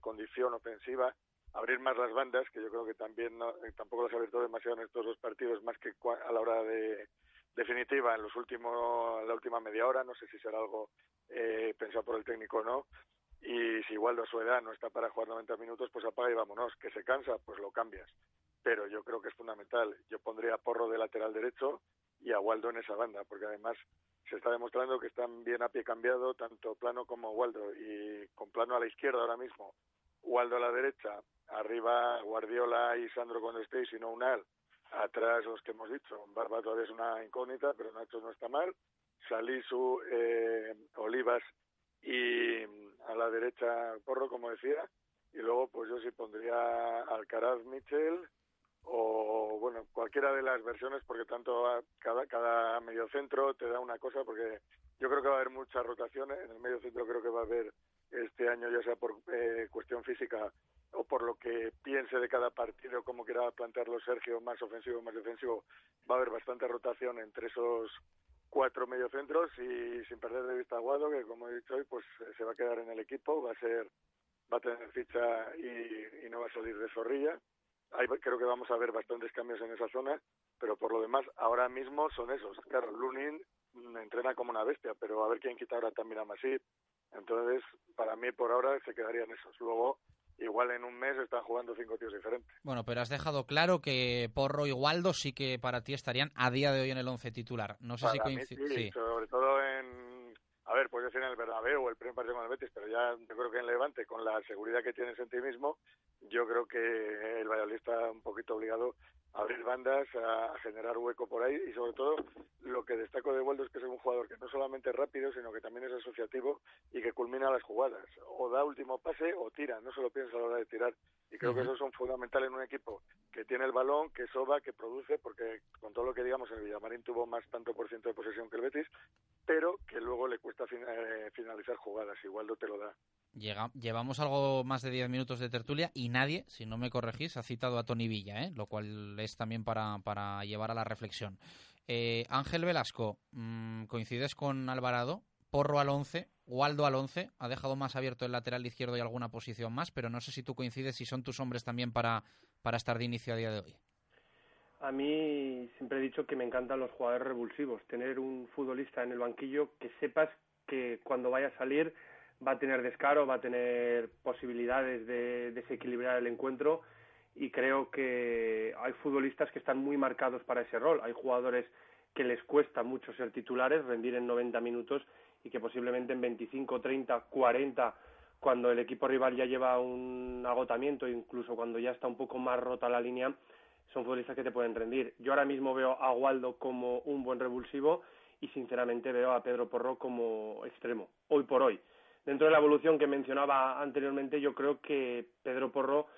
condición ofensiva, abrir más las bandas, que yo creo que también tampoco las ha abierto demasiado en estos dos partidos, más que a la hora de definitiva en los últimos la última media hora. No sé si será algo pensado por el técnico o no y si Waldo a su edad no está para jugar 90 minutos, pues apaga y vámonos. Que se cansa, pues lo cambias. Pero yo creo que es fundamental. Yo pondría Porro de lateral derecho y a Waldo en esa banda, porque además se está demostrando que están bien a pie cambiado, tanto Plano como Waldo, y con Plano a la izquierda ahora mismo, Waldo a la derecha, arriba Guardiola y Sandro cuando estéis, y no Unal, atrás los que hemos dicho, Barba todavía es una incógnita, pero Nacho no está mal, Salisu, eh, Olivas y a la derecha Porro, como decía, y luego pues yo sí pondría Alcaraz Michel o bueno, cualquiera de las versiones porque tanto cada cada centro te da una cosa porque yo creo que va a haber muchas rotaciones, en el medio centro creo que va a haber este año ya sea por eh, cuestión física o por lo que piense de cada partido, como quiera plantearlo Sergio, más ofensivo, más defensivo, va a haber bastante rotación entre esos cuatro mediocentros y sin perder de vista a Guado, que como he dicho hoy, pues eh, se va a quedar en el equipo, va a ser, va a tener ficha y, no va a salir de zorrilla. Ahí creo que vamos a ver bastantes cambios en esa zona, pero por lo demás, ahora mismo son esos. Claro, Lunin entrena como una bestia, pero a ver quién quita ahora también a Masip. Entonces, para mí por ahora se quedarían esos. Luego, igual en un mes están jugando cinco tíos diferentes. Bueno, pero has dejado claro que Porro y Waldo sí que para ti estarían a día de hoy en el once titular. No sé si coincide. Sí, sobre todo en. A ver, puedes decir en el Bernabéu o el primer partido con el Betis, pero ya yo creo que en Levante, con la seguridad que tienes en ti mismo, yo creo que el Valladolid está un poquito obligado abrir bandas, a, generar hueco por ahí y sobre todo lo que destaco de Waldo es que es un jugador que no solamente es rápido, sino que también es asociativo y que culmina las jugadas. O da último pase o tira, no solo piensa a la hora de tirar. Y creo que esos son fundamentales en un equipo que tiene el balón, que soba, que produce, porque con todo lo que digamos el Villamarín tuvo más tanto por ciento de posesión que el Betis, pero que luego le cuesta eh, finalizar jugadas. Y Waldo te lo da llevamos algo más de 10 minutos de tertulia y nadie, si no me corregís, ha citado a Tony Villa, ¿eh? lo cual es también para, para llevar a la reflexión. Eh, Ángel Velasco, mm, ¿coincides con Alvarado? Porro al 11, Waldo al 11, ha dejado más abierto el lateral izquierdo y alguna posición más, pero no sé si tú coincides si son tus hombres también para, para estar de inicio a día de hoy. A mí siempre he dicho que me encantan los jugadores revulsivos, tener un futbolista en el banquillo que sepas que cuando vaya a salir va a tener descaro, va a tener posibilidades de desequilibrar el encuentro y creo que hay futbolistas que están muy marcados para ese rol. Hay jugadores que les cuesta mucho ser titulares, rendir en 90 minutos y que posiblemente en 25, 30, 40, cuando el equipo rival ya lleva un agotamiento, incluso cuando ya está un poco más rota la línea, son futbolistas que te pueden rendir. Yo ahora mismo veo a Waldo como un buen revulsivo y sinceramente veo a Pedro Porro como extremo, hoy por hoy. Dentro de la evolución que mencionaba anteriormente, yo creo que Pedro Porro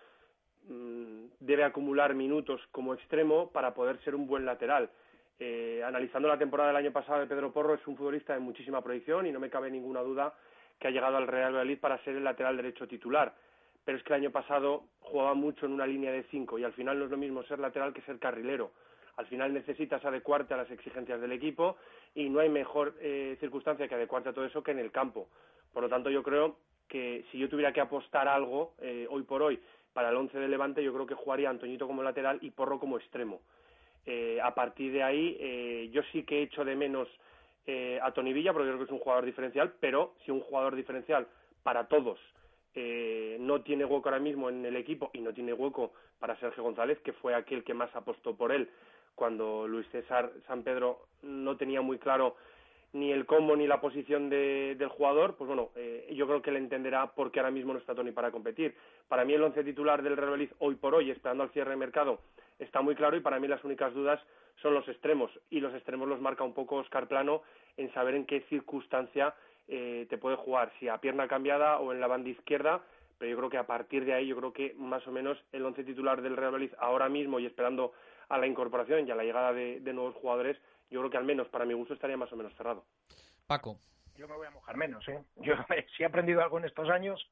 mmm, debe acumular minutos como extremo para poder ser un buen lateral. Eh, analizando la temporada del año pasado de Pedro Porro, es un futbolista de muchísima proyección y no me cabe ninguna duda que ha llegado al Real Valladolid para ser el lateral derecho titular. Pero es que el año pasado jugaba mucho en una línea de cinco y al final no es lo mismo ser lateral que ser carrilero. Al final necesitas adecuarte a las exigencias del equipo y no hay mejor eh, circunstancia que adecuarte a todo eso que en el campo. Por lo tanto, yo creo que si yo tuviera que apostar algo eh, hoy por hoy para el once de Levante, yo creo que jugaría Antoñito como lateral y Porro como extremo. Eh, a partir de ahí, eh, yo sí que he hecho de menos eh, a Tony Villa, porque creo que es un jugador diferencial, pero si un jugador diferencial para todos eh, no tiene hueco ahora mismo en el equipo y no tiene hueco para Sergio González, que fue aquel que más apostó por él cuando Luis César San Pedro no tenía muy claro ni el cómo ni la posición de, del jugador, pues bueno, eh, yo creo que él entenderá por qué ahora mismo no está Tony para competir. Para mí el once titular del Real Valladolid hoy por hoy, esperando al cierre de mercado, está muy claro y para mí las únicas dudas son los extremos y los extremos los marca un poco Oscar Plano en saber en qué circunstancia eh, te puede jugar, si a pierna cambiada o en la banda izquierda, pero yo creo que a partir de ahí yo creo que más o menos el once titular del Real Valladolid ahora mismo y esperando a la incorporación y a la llegada de, de nuevos jugadores yo creo que al menos para mi gusto estaría más o menos cerrado. Paco. Yo me voy a mojar menos. ¿eh? Yo si he aprendido algo en estos años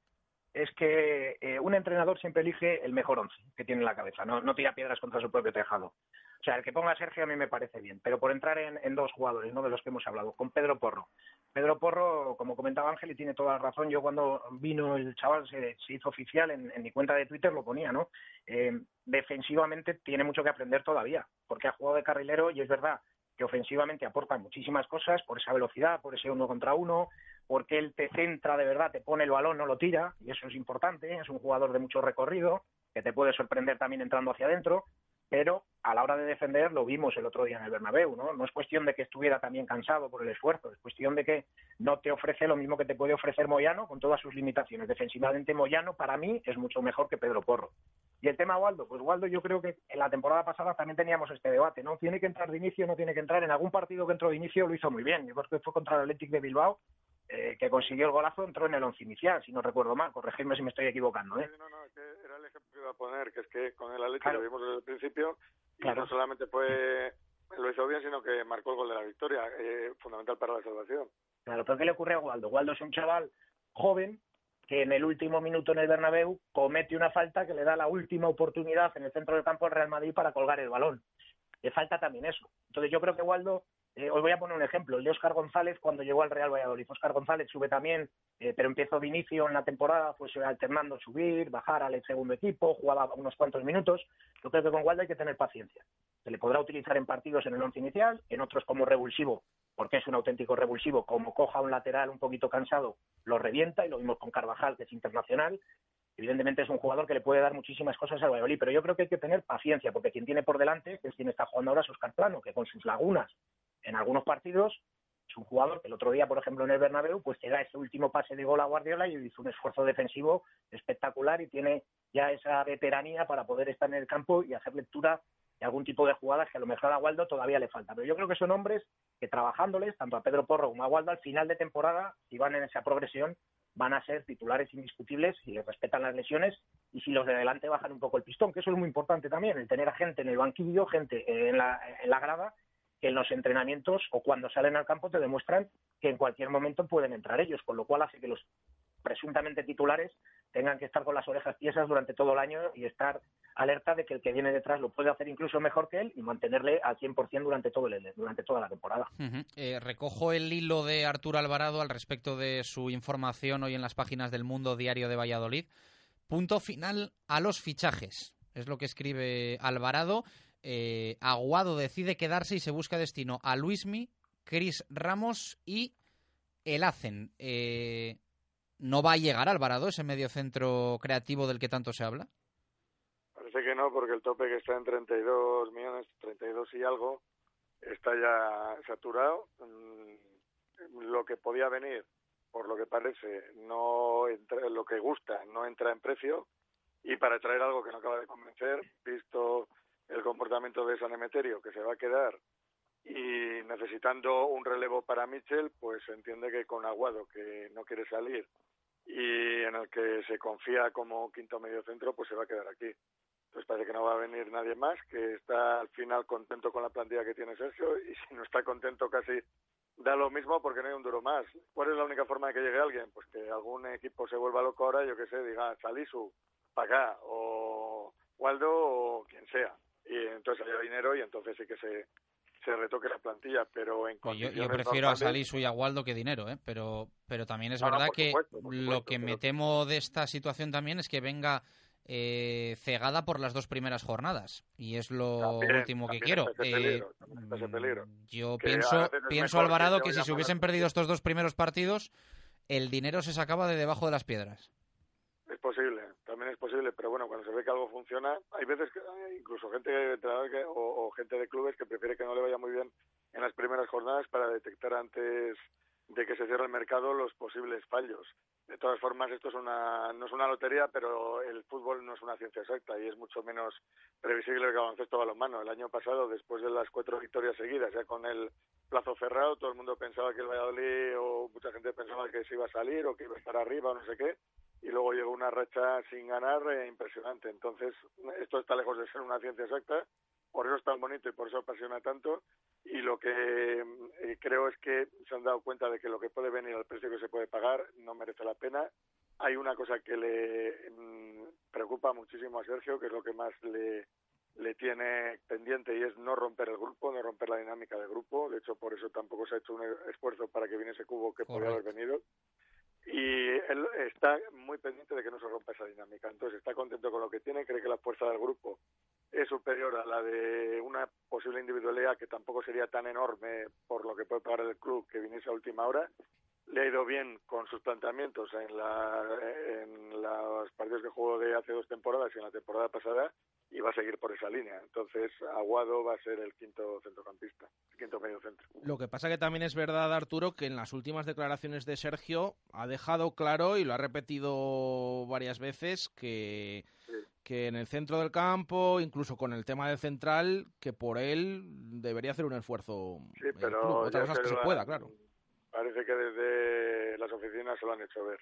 es que eh, un entrenador siempre elige el mejor once que tiene en la cabeza, no, no tira piedras contra su propio tejado. O sea, el que ponga a Sergio a mí me parece bien, pero por entrar en, en, dos jugadores, no de los que hemos hablado, con Pedro Porro. Pedro Porro, como comentaba Ángel, y tiene toda la razón, yo cuando vino el chaval, se, se hizo oficial, en, en, mi cuenta de Twitter lo ponía, ¿no? Eh, defensivamente tiene mucho que aprender todavía, porque ha jugado de carrilero y es verdad que ofensivamente aporta muchísimas cosas por esa velocidad, por ese uno contra uno, porque él te centra de verdad, te pone el balón, no lo tira, y eso es importante, es un jugador de mucho recorrido, que te puede sorprender también entrando hacia adentro, pero a la hora de defender lo vimos el otro día en el Bernabéu, ¿no? No es cuestión de que estuviera también cansado por el esfuerzo, es cuestión de que no te ofrece lo mismo que te puede ofrecer Moyano con todas sus limitaciones. Defensivamente Moyano para mí es mucho mejor que Pedro Porro. Y el tema Waldo, pues Waldo yo creo que en la temporada pasada también teníamos este debate, ¿no? Tiene que entrar de inicio, no tiene que entrar. En algún partido que entró de inicio lo hizo muy bien. Yo creo que fue contra el Athletic de Bilbao, eh, que consiguió el golazo, entró en el once inicial, si no recuerdo mal. Corregirme si me estoy equivocando, ¿eh? No, no, es que era el ejemplo que iba a poner, que es que con el Athletic claro. lo vimos desde el principio y Claro. no solamente fue lo hizo bien, sino que marcó el gol de la victoria, eh, fundamental para la salvación. Claro, pero ¿qué le ocurre a Waldo? Waldo es un chaval joven que en el último minuto en el Bernabéu comete una falta que le da la última oportunidad en el centro del campo al Real Madrid para colgar el balón. Le falta también eso. Entonces yo creo que Waldo, eh, os voy a poner un ejemplo, el de Óscar González cuando llegó al Real Valladolid. Óscar González sube también, eh, pero empezó de inicio en la temporada, pues alternando subir, bajar al segundo equipo, jugaba unos cuantos minutos. Yo creo que con Waldo hay que tener paciencia. Se le podrá utilizar en partidos en el once inicial, en otros como revulsivo, porque es un auténtico revulsivo, como coja un lateral un poquito cansado, lo revienta, y lo vimos con Carvajal, que es internacional. Evidentemente es un jugador que le puede dar muchísimas cosas al Valladolid, pero yo creo que hay que tener paciencia, porque quien tiene por delante, es quien está jugando ahora, es Oscar Plano, que con sus lagunas en algunos partidos es un jugador que el otro día, por ejemplo, en el Bernabéu, pues te da ese último pase de gol a Guardiola y hizo un esfuerzo defensivo espectacular y tiene ya esa veteranía para poder estar en el campo y hacer lectura de algún tipo de jugadas que a lo mejor a Waldo todavía le falta. Pero yo creo que son hombres que trabajándoles, tanto a Pedro Porro como a Waldo, al final de temporada, si van en esa progresión, van a ser titulares indiscutibles si les respetan las lesiones y si los de delante bajan un poco el pistón, que eso es muy importante también, el tener a gente en el banquillo, gente en la, en la grada, que en los entrenamientos o cuando salen al campo te demuestran que en cualquier momento pueden entrar ellos, con lo cual hace que los presuntamente titulares tengan que estar con las orejas tiesas durante todo el año y estar alerta de que el que viene detrás lo puede hacer incluso mejor que él y mantenerle al 100% durante, todo el, durante toda la temporada. Uh recojo el hilo de Arturo Alvarado al respecto de su información hoy en las páginas del Mundo Diario de Valladolid. Punto final a los fichajes. Es lo que escribe Alvarado. Eh, Aguado decide quedarse y se busca destino a Luismi, Cris Ramos y el Hacen. Eh, ¿No va a llegar Alvarado, ese mediocentro creativo del que tanto se habla? Parece que no, porque el tope que está en 32 millones, 32 y algo, está ya saturado. Lo que podía venir, por lo que parece, no entra, lo que gusta no entra en precio. Y para traer algo que no acaba de convencer, visto el comportamiento de San Emeterio, que se va a quedar, y necesitando un relevo para Mitchell, pues entiende que con Aguado, que no quiere salir, y en el que se confía como quinto medio centro, pues se va a quedar aquí. Entonces parece que no va a venir nadie más, que está al final contento con la plantilla que tiene Sergio, y si no está contento casi da lo mismo porque no hay un duro más. ¿Cuál es la única forma de que llegue alguien? Pues que algún equipo se vuelva loco ahora, yo que sé, diga Salisu, para acá, o Waldo, o quien sea. Y entonces haya dinero y entonces sí que se, se retoque la plantilla, pero en yo, yo prefiero a Salisu y a Waldo que dinero, ¿eh? pero, pero también es verdad que lo que me temo de esta situación también es que venga eh, cegada por las dos primeras jornadas y es lo último que quiero. Eh, yo pienso, pienso Alvarado, que si se hubiesen perdido estos dos primeros partidos, el dinero se sacaba de debajo de las piedras. Es posible, también es posible, pero bueno, cuando se ve que algo funciona, hay veces que incluso gente que, o, o gente de clubes que prefiere que no le vaya muy bien en las primeras jornadas para detectar antes de que se cierre el mercado los posibles fallos. De todas formas, esto es una, no es una lotería, pero el fútbol no es una ciencia exacta y es mucho menos previsible que el baloncesto balonmano. El año pasado, después de las cuatro victorias seguidas, ya con el plazo cerrado, todo el mundo pensaba que el Valladolid o mucha gente pensaba que se iba a salir o que iba a estar arriba o no sé qué, y luego llegó una racha sin ganar eh, impresionante. Entonces, esto está lejos de ser una ciencia exacta, por eso es tan bonito y por eso apasiona tanto y lo que eh, creo es que se han dado cuenta de que lo que puede venir al precio que se puede pagar no merece la pena. Hay una cosa que le mm, preocupa muchísimo a Sergio, que es lo que más le, le tiene pendiente y es no romper el grupo, no romper la dinámica del grupo. De hecho, por eso tampoco se ha hecho un esfuerzo para que viniese ese cubo que podría haber venido. Y él está muy pendiente de que no se rompa esa dinámica. Entonces está contento con lo que tiene, cree que la fuerza del grupo es superior a la de una posible individualidad que tampoco sería tan enorme por lo que puede pagar el club que viniese a última hora. Le ha ido bien con sus planteamientos en, la, en los partidos que jugó de hace dos temporadas y en la temporada pasada y va a seguir por esa línea. Entonces, Aguado va a ser el quinto centrocampista, el quinto medio centro. Lo que pasa que también es verdad, Arturo, que en las últimas declaraciones de Sergio ha dejado claro y lo ha repetido varias veces que que en el centro del campo, incluso con el tema del central, que por él debería hacer un esfuerzo. Sí, pero Otra cosa que se pueda, claro. Parece que desde las oficinas se lo han hecho ver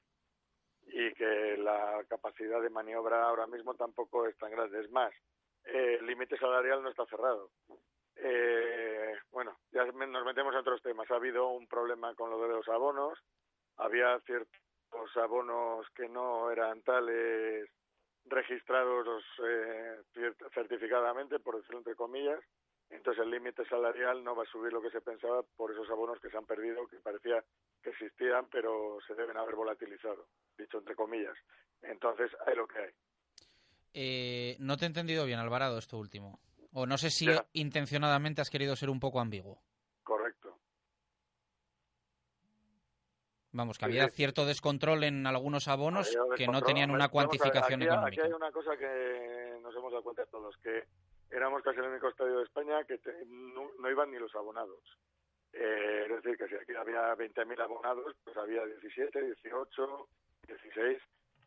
y que la capacidad de maniobra ahora mismo tampoco es tan grande. Es más, el límite salarial no está cerrado. Eh, bueno, ya nos metemos en otros temas. Ha habido un problema con lo de los abonos. Había ciertos abonos que no eran tales registrados eh, certificadamente, por decirlo entre comillas, entonces el límite salarial no va a subir lo que se pensaba por esos abonos que se han perdido, que parecía existían, pero se deben haber volatilizado, dicho entre comillas. Entonces hay lo que hay. Eh, no te he entendido bien, Alvarado, esto último. O no sé si intencionadamente has querido ser un poco ambiguo. Vamos, que había cierto descontrol en algunos abonos que no tenían una cuantificación económica. Aquí hay una cosa que nos hemos dado cuenta todos, que éramos casi el único estadio de España que no, iban ni los abonados. Eh, es decir, que si aquí había 20.000 abonados, pues había 17, 18, 16.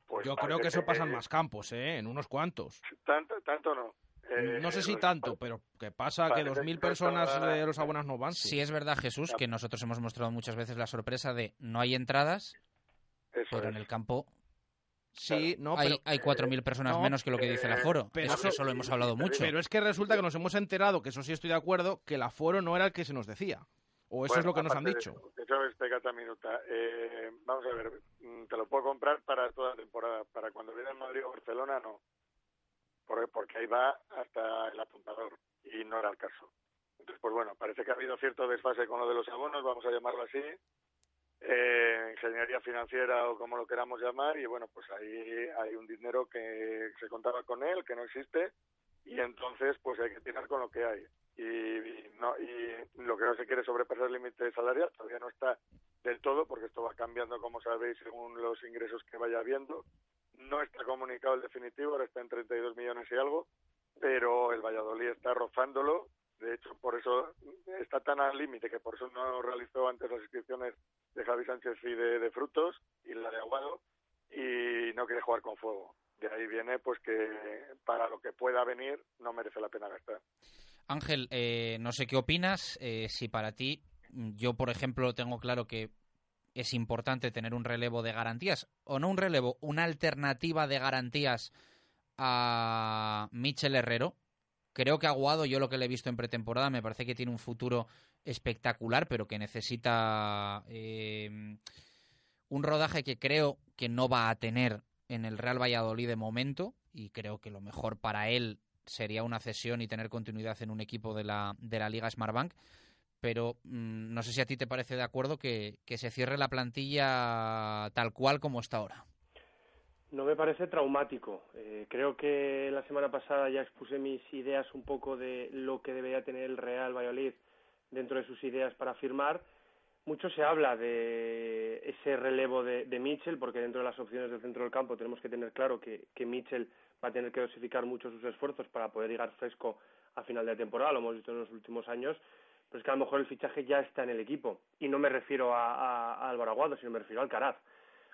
Pues Yo creo que eso pasa en más campos, ¿eh? en unos cuantos. Tanto, tanto no. Eh, no sé si tanto, pero ¿qué pasa? Que 2.000 personas de los abonos no van. Sí es verdad, Jesús, que nosotros hemos mostrado muchas veces la sorpresa de no hay entradas, pero en el campo Sí, no, hay, hay 4.000 personas menos que lo que dice el aforo. Pero eso, lo hemos hablado mucho. Pero es que resulta que nos hemos enterado, que eso sí estoy de acuerdo, que el aforo no era el que se nos decía. O eso es lo que nos han dicho. minuta. Eh, vamos a ver, mm, te lo puedo comprar para toda la temporada. Para cuando viene Madrid o Barcelona, no porque ahí va hasta el apuntador y no era el caso. Entonces, pues bueno, parece que ha habido cierto desfase con lo de los abonos, vamos a llamarlo así, eh, ingeniería financiera o como lo queramos llamar, y bueno, pues ahí hay un dinero que se contaba con él, que no existe, y entonces pues hay que tirar con lo que hay. Y, no, y lo que no se quiere sobrepasar el límite salarial todavía no está del todo, porque esto va cambiando, como sabéis, según los ingresos que vaya habiendo no está comunicado el definitivo, ahora está en 32 millones y algo, pero el Valladolid está rozándolo. De hecho, por eso está tan al límite que por eso no realizó antes las inscripciones de Javi Sánchez y de, Frutos y la de Aguado y no quiere jugar con fuego. de ahí viene pues que para lo que pueda venir no merece la pena gastar. Ángel, eh, no sé qué opinas, eh, si para ti, yo por ejemplo tengo claro que es importante tener un relevo de garantías, o no un relevo, una alternativa de garantías a Michel Herrero. Creo que Aguado, yo lo que le he visto en pretemporada, me parece que tiene un futuro espectacular, pero que necesita eh, un rodaje que creo que no va a tener en el Real Valladolid de momento y creo que lo mejor para él sería una cesión y tener continuidad en un equipo de la, de la Liga Smartbank. Pero mm, no sé si a ti te parece de acuerdo que, se cierre la plantilla tal cual como está ahora. No me parece traumático. Eh, creo que la semana pasada ya expuse mis ideas un poco de lo que debería tener el Real Valladolid dentro de sus ideas para firmar mucho se habla de ese relevo de, de Mitchell, porque dentro de las opciones del centro del campo tenemos que tener claro que, que Mitchell va a tener que dosificar mucho sus esfuerzos para poder llegar fresco a final de temporada, lo hemos visto en los últimos años, pero es que a lo mejor el fichaje ya está en el equipo. Y no me refiero a, a, Álvaro Aguado, sino me refiero a Alcaraz.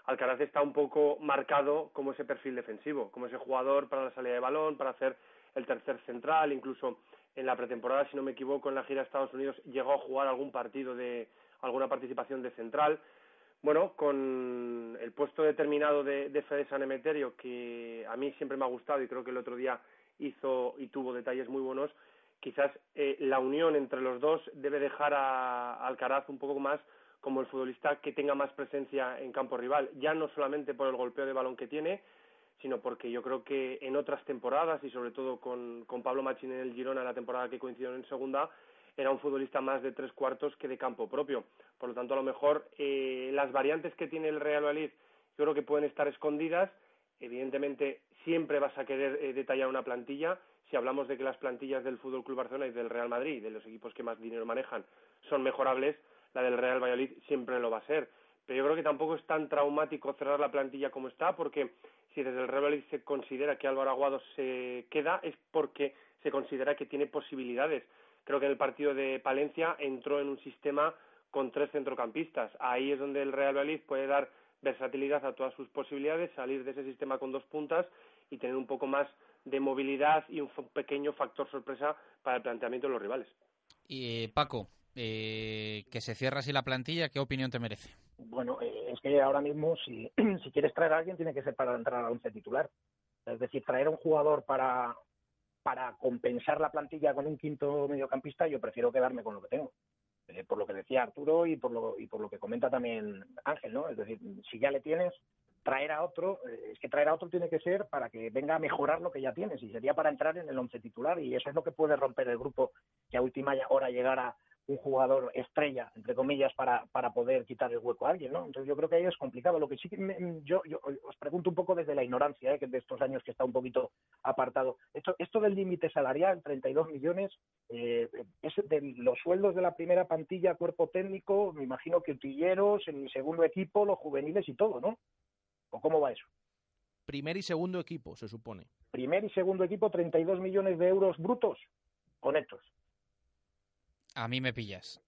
Alcaraz está un poco marcado como ese perfil defensivo, como ese jugador para la salida de balón, para hacer el tercer central, incluso en la pretemporada, si no me equivoco, en la gira a Estados Unidos llegó a jugar algún partido de, alguna participación de central. Bueno, con el puesto determinado de, de Fede San Emeterio, que a mí siempre me ha gustado y creo que el otro día hizo y tuvo detalles muy buenos, quizás eh, la unión entre los dos debe dejar a, Alcaraz un poco más como el futbolista que tenga más presencia en campo rival, ya no solamente por el golpeo de balón que tiene, sino porque yo creo que en otras temporadas y sobre todo con, con Pablo Machín en el Girona la temporada que coincidió en segunda, era un futbolista más de tres cuartos que de campo propio. Por lo tanto, a lo mejor eh, las variantes que tiene el Real Valladolid yo creo que pueden estar escondidas. Evidentemente, siempre vas a querer eh, detallar una plantilla. Si hablamos de que las plantillas del Fútbol Club Barcelona y del Real Madrid, de los equipos que más dinero manejan, son mejorables, la del Real Valladolid siempre lo va a ser. Pero yo creo que tampoco es tan traumático cerrar la plantilla como está, porque si desde el Real Valladolid se considera que Álvaro Aguado se queda, es porque se considera que tiene posibilidades creo que en el partido de Palencia entró en un sistema con tres centrocampistas. Ahí es donde el Real Valladolid puede dar versatilidad a todas sus posibilidades, salir de ese sistema con dos puntas y tener un poco más de movilidad y un pequeño factor sorpresa para el planteamiento de los rivales. Y eh, Paco, eh, que se cierra así la plantilla, ¿qué opinión te merece? Bueno, eh, es que ahora mismo si, si quieres traer a alguien tiene que ser para entrar a once titular. Es decir, traer a un jugador para, para compensar la plantilla con un quinto mediocampista, yo prefiero quedarme con lo que tengo. Eh, por lo que decía Arturo y por lo, y por lo que comenta también Ángel, ¿no? Es decir, si ya le tienes, traer a otro, eh, es que traer a otro tiene que ser para que venga a mejorar lo que ya tienes y sería para entrar en el once titular y eso es lo que puede romper el grupo que a última hora llegara un jugador estrella, entre comillas, para, para poder quitar el hueco a alguien, ¿no? Entonces yo creo que ahí es complicado. Lo que sí que yo, yo os pregunto un poco desde la ignorancia, ¿eh? que de estos años que está un poquito apartado. Esto, esto del límite salarial, 32 millones, eh, es de los sueldos de la primera plantilla, cuerpo técnico, me imagino que utilleros, en el segundo equipo, los juveniles y todo, ¿no? ¿O cómo va eso? Primer y segundo equipo, se supone. Primer y segundo equipo, 32 millones de euros brutos o netos. A mí me pillas.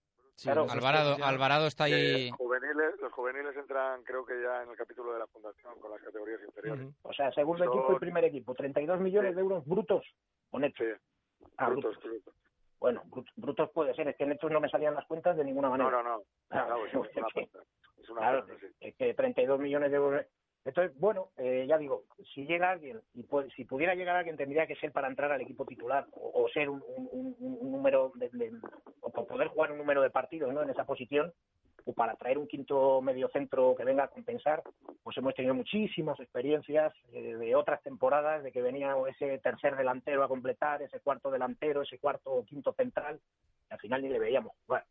Alvarado, Alvarado está ahí. Los juveniles, los juveniles entran, creo que ya en el capítulo de la fundación con las categorías inferiores. O sea, segundo equipo y primer equipo, 32 millones de euros brutos o netos. Sí. Ah, brutos, brutos. Bueno, brutos puede ser, es que netos no me salían las cuentas de ninguna manera. No, no, no. Claro, es una, es una claro, es que 32 millones de euros entonces, bueno, eh, ya digo, si llega alguien, y si pudiera llegar alguien, tendría que ser para entrar al equipo titular o, ser un, número, de, o poder jugar un número de partidos ¿no? en esa posición, o para traer un quinto mediocentro que venga a compensar, pues hemos tenido muchísimas experiencias eh, de otras temporadas, de que venía ese tercer delantero a completar, ese cuarto delantero, ese cuarto o quinto central, y al final ni le veíamos jugar.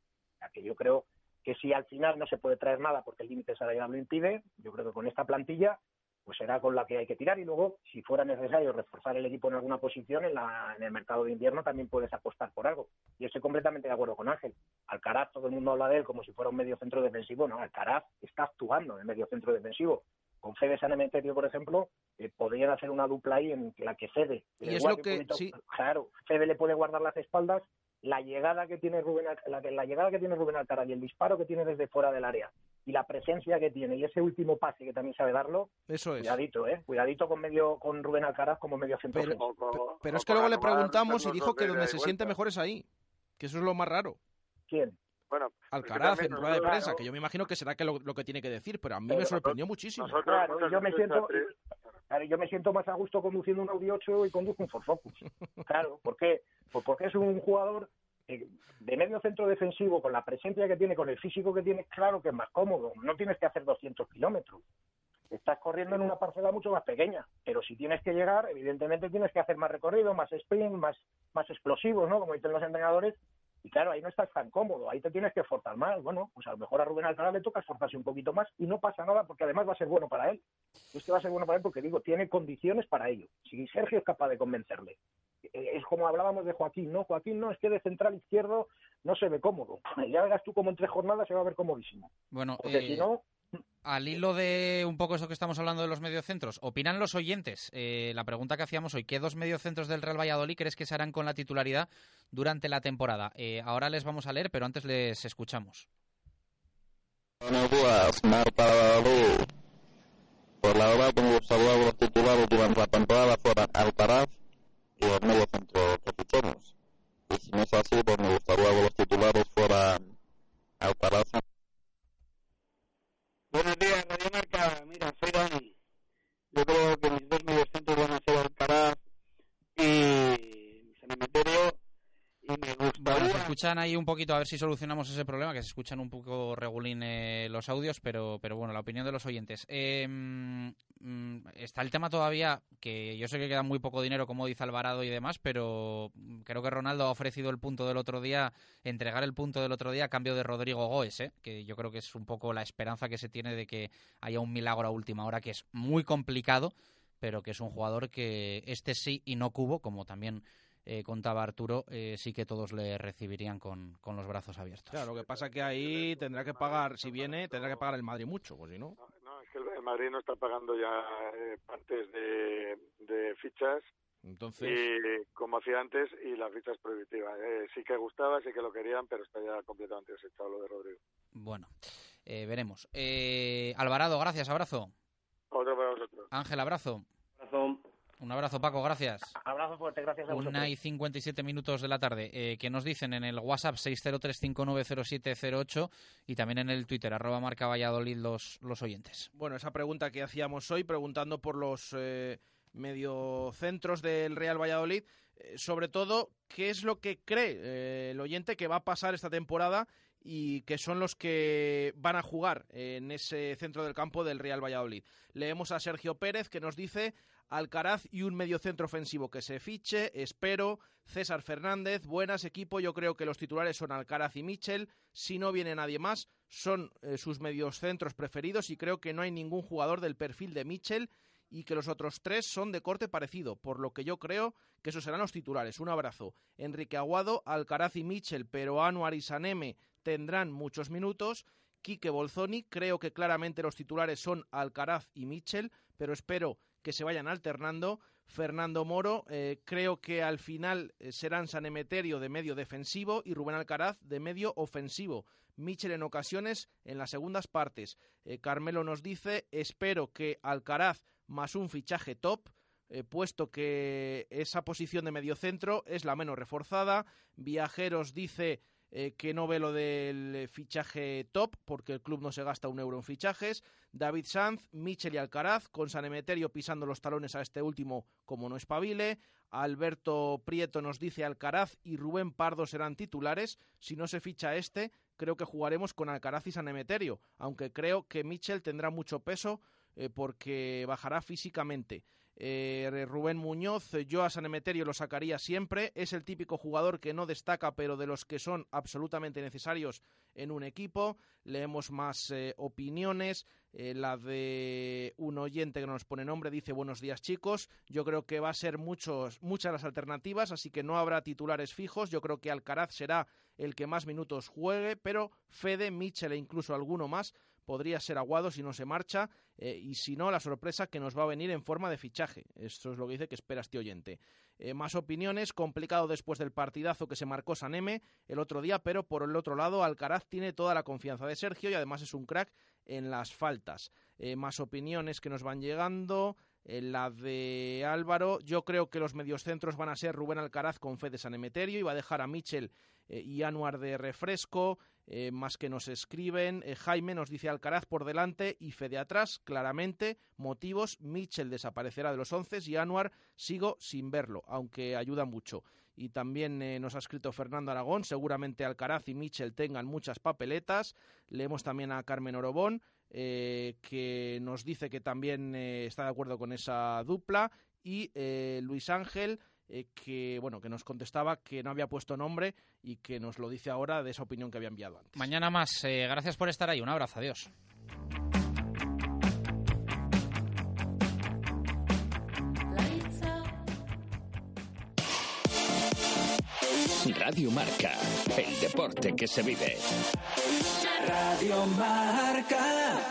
Que yo creo que si al final no se puede traer nada porque el límite salarial lo impide, yo creo que con esta plantilla pues será con la que hay que tirar y luego, si fuera necesario reforzar el equipo en alguna posición, en, la, en el mercado de invierno también puedes apostar por algo. Y estoy completamente de acuerdo con Ángel. Alcaraz, todo el mundo habla de él como si fuera un medio centro defensivo. No, Alcaraz está actuando en medio centro defensivo. Con Fede San por ejemplo, eh, podrían hacer una dupla ahí en la que Fede. Y es lo que, Claro, Fede le puede guardar las espaldas la llegada que tiene Rubén, la, la llegada que tiene Rubén Alcaraz y el disparo que tiene desde fuera del área y la presencia que tiene y ese último pase que también sabe darlo, Eso es. cuidadito, ¿eh? Cuidadito con medio con Rubén Alcaraz como medio centro. Pero, pero es que luego le preguntamos y dijo que donde se siente mejor es ahí. Que eso es lo más raro. ¿Quién? Bueno, Alcaraz en rueda de claro. prensa, que yo me imagino que será que lo, lo que tiene que decir, pero a mí me sorprendió muchísimo. Claro, yo me siento claro, yo me siento más a gusto conduciendo un Audi 8 y conduzco un Ford Focus. Claro, ¿por qué? Pues porque es un jugador eh, de medio centro defensivo, con la presencia que tiene, con el físico que tiene, claro que es más cómodo. No tienes que hacer 200 kilómetros. Estás corriendo en una parcela mucho más pequeña, pero si tienes que llegar, evidentemente tienes que hacer más recorrido, más sprint, más, más explosivos, ¿no? Como dicen los entrenadores. Y claro, ahí no estás tan cómodo, ahí te tienes que esforzar más. Bueno, pues a lo mejor a Rubén Alcaraz le toca esforzarse un poquito más y no pasa nada porque además va a ser bueno para él. Es que va a ser bueno para él porque digo, tiene condiciones para ello. Si Sergio es capaz de convencerle. Eh, Es como hablábamos de Joaquín, ¿no? Joaquín no, es que de central izquierdo no se ve cómodo. Ya verás tú como en tres jornadas se va a ver comodísimo. Bueno, Porque eh, si no, al hilo de un poco eso que estamos hablando de los mediocentros, ¿opinan los oyentes? Eh, la pregunta que hacíamos hoy, ¿qué dos mediocentros del Real Valladolid crees que se harán con la titularidad durante la temporada? Eh, ahora les vamos a leer, pero antes les escuchamos. Buenos días, Marta Valladolid. Pues la verdad gustaría que los titulares durante la temporada fueran Alcaraz y el medio centro que fichemos. Y si no es así, pues me gustaría que los titulares fueran Alcaraz. Buenos días, Radio Marca. Mira, soy Dani. Yo creo que mis dos mediocentros van a ser Alcaraz y Sanemeterio. Y me Bueno, gustaría... se escuchan ahí un poquito, a ver si solucionamos ese problema, que se escuchan un poco regulín eh, los audios, pero, pero bueno, la opinión de los oyentes. Eh, está el tema todavía, que yo sé que queda muy poco dinero, como dice Alvarado y demás, pero creo que Ronaldo ha ofrecido el punto del otro día, entregar el punto del otro día a cambio de Rodrigo Goes, ¿eh? que yo creo que es un poco la esperanza que se tiene de que haya un milagro a última hora, que es muy complicado, pero que es un jugador que este sí y no cubo, como también eh, contaba Arturo, eh, sí que todos le recibirían con, con los brazos abiertos. Claro, lo que pasa que ahí tendrá que pagar, si viene, tendrá que pagar el Madrid mucho, pues si no. No, es que el Madrid no está pagando ya eh, partes de, de fichas Entonces, y como hacía antes y la ficha es prohibitiva. Eh, sí que gustaba, sí que lo querían, pero está ya completamente desechado lo de Rodrigo. Bueno, eh, veremos. Eh, Alvarado, gracias, abrazo. Otro para vosotros. Ángel, abrazo. Un abrazo, Paco, gracias. abrazo fuerte, gracias a vosotros. Una y 57 minutos de la tarde. Eh, que nos dicen en el WhatsApp 603590708 y también en el Twitter, arroba marca Valladolid los, los oyentes. bueno, esa pregunta que hacíamos hoy, preguntando por los eh, mediocentros del Real Valladolid, eh, sobre todo, ¿qué es lo que cree eh, el oyente que va a pasar esta temporada y que son los que van a jugar en ese centro del campo del Real Valladolid? Leemos a Sergio Pérez que nos dice Alcaraz y un mediocentro ofensivo que se fiche, espero. César Fernández, buenas equipo, yo creo que los titulares son Alcaraz y Michel. Si no viene nadie más, son eh, sus mediocentros preferidos y creo que no hay ningún jugador del perfil de Michel y que los otros tres son de corte parecido, por lo que yo creo que esos serán los titulares. Un abrazo. Enrique Aguado, Alcaraz y Michel, pero Anuar y Saneme tendrán muchos minutos. Quique Bolzoni, creo que claramente los titulares son Alcaraz y Michel, pero espero que se vayan alternando. Fernando Moro, eh, creo que al final eh, serán San Emeterio de medio defensivo y Rubén Alcaraz de medio ofensivo. Michel en ocasiones en las segundas partes. Eh, Carmelo nos dice, espero que Alcaraz más un fichaje top, puesto que esa posición de mediocentro es la menos reforzada. Viajeros dice eh, que no ve lo del eh, fichaje top, porque el club no se gasta un euro en fichajes. David Sanz, Michel y Alcaraz, con San Emeterio pisando los talones a este último como no espabile. Alberto Prieto nos dice Alcaraz y Rubén Pardo serán titulares. Si no se ficha este, creo que jugaremos con Alcaraz y San Emeterio, aunque creo que Michel tendrá mucho peso eh, porque bajará físicamente. Eh, Rubén Muñoz, eh, yo a San Emeterio lo sacaría siempre. Es el típico jugador que no destaca, pero de los que son absolutamente necesarios en un equipo. Leemos más eh, opiniones. Eh, la de un oyente que no nos pone nombre dice buenos días chicos. Yo creo que va a ser muchos, muchas las alternativas, así que no habrá titulares fijos. Yo creo que Alcaraz será el que más minutos juegue, pero Fede, Michel e incluso alguno más podría ser Aguado si no se marcha eh, y si no, la sorpresa que nos va a venir en forma de fichaje. Esto es lo que dice que espera este oyente. Eh, más opiniones, complicado después del partidazo que se marcó Saneme el otro día, pero por el otro lado Alcaraz tiene toda la confianza de Sergio y además es un crack en las faltas. Eh, más opiniones que nos van llegando. la de Álvaro, yo creo que los mediocentros van a ser Rubén Alcaraz con Fede San Emeterio y va a dejar a Michel y Anuar de refresco. Eh, más que nos escriben. Eh, Jaime nos dice Alcaraz por delante y Fede atrás, claramente. Motivos, Mitchell desaparecerá de los once y Anuar sigo sin verlo, aunque ayuda mucho. Y también eh, nos ha escrito Fernando Aragón, seguramente Alcaraz y Mitchell tengan muchas papeletas. Leemos también a Carmen Orobón, que nos dice que también está de acuerdo con esa dupla. Y Luis Ángel eh, que bueno que nos contestaba que no había puesto nombre y que nos lo dice ahora de esa opinión que había enviado antes. Mañana más. Eh, gracias por estar ahí. Un abrazo. Adiós. Radio Marca, el deporte que se vive. Radio Marca.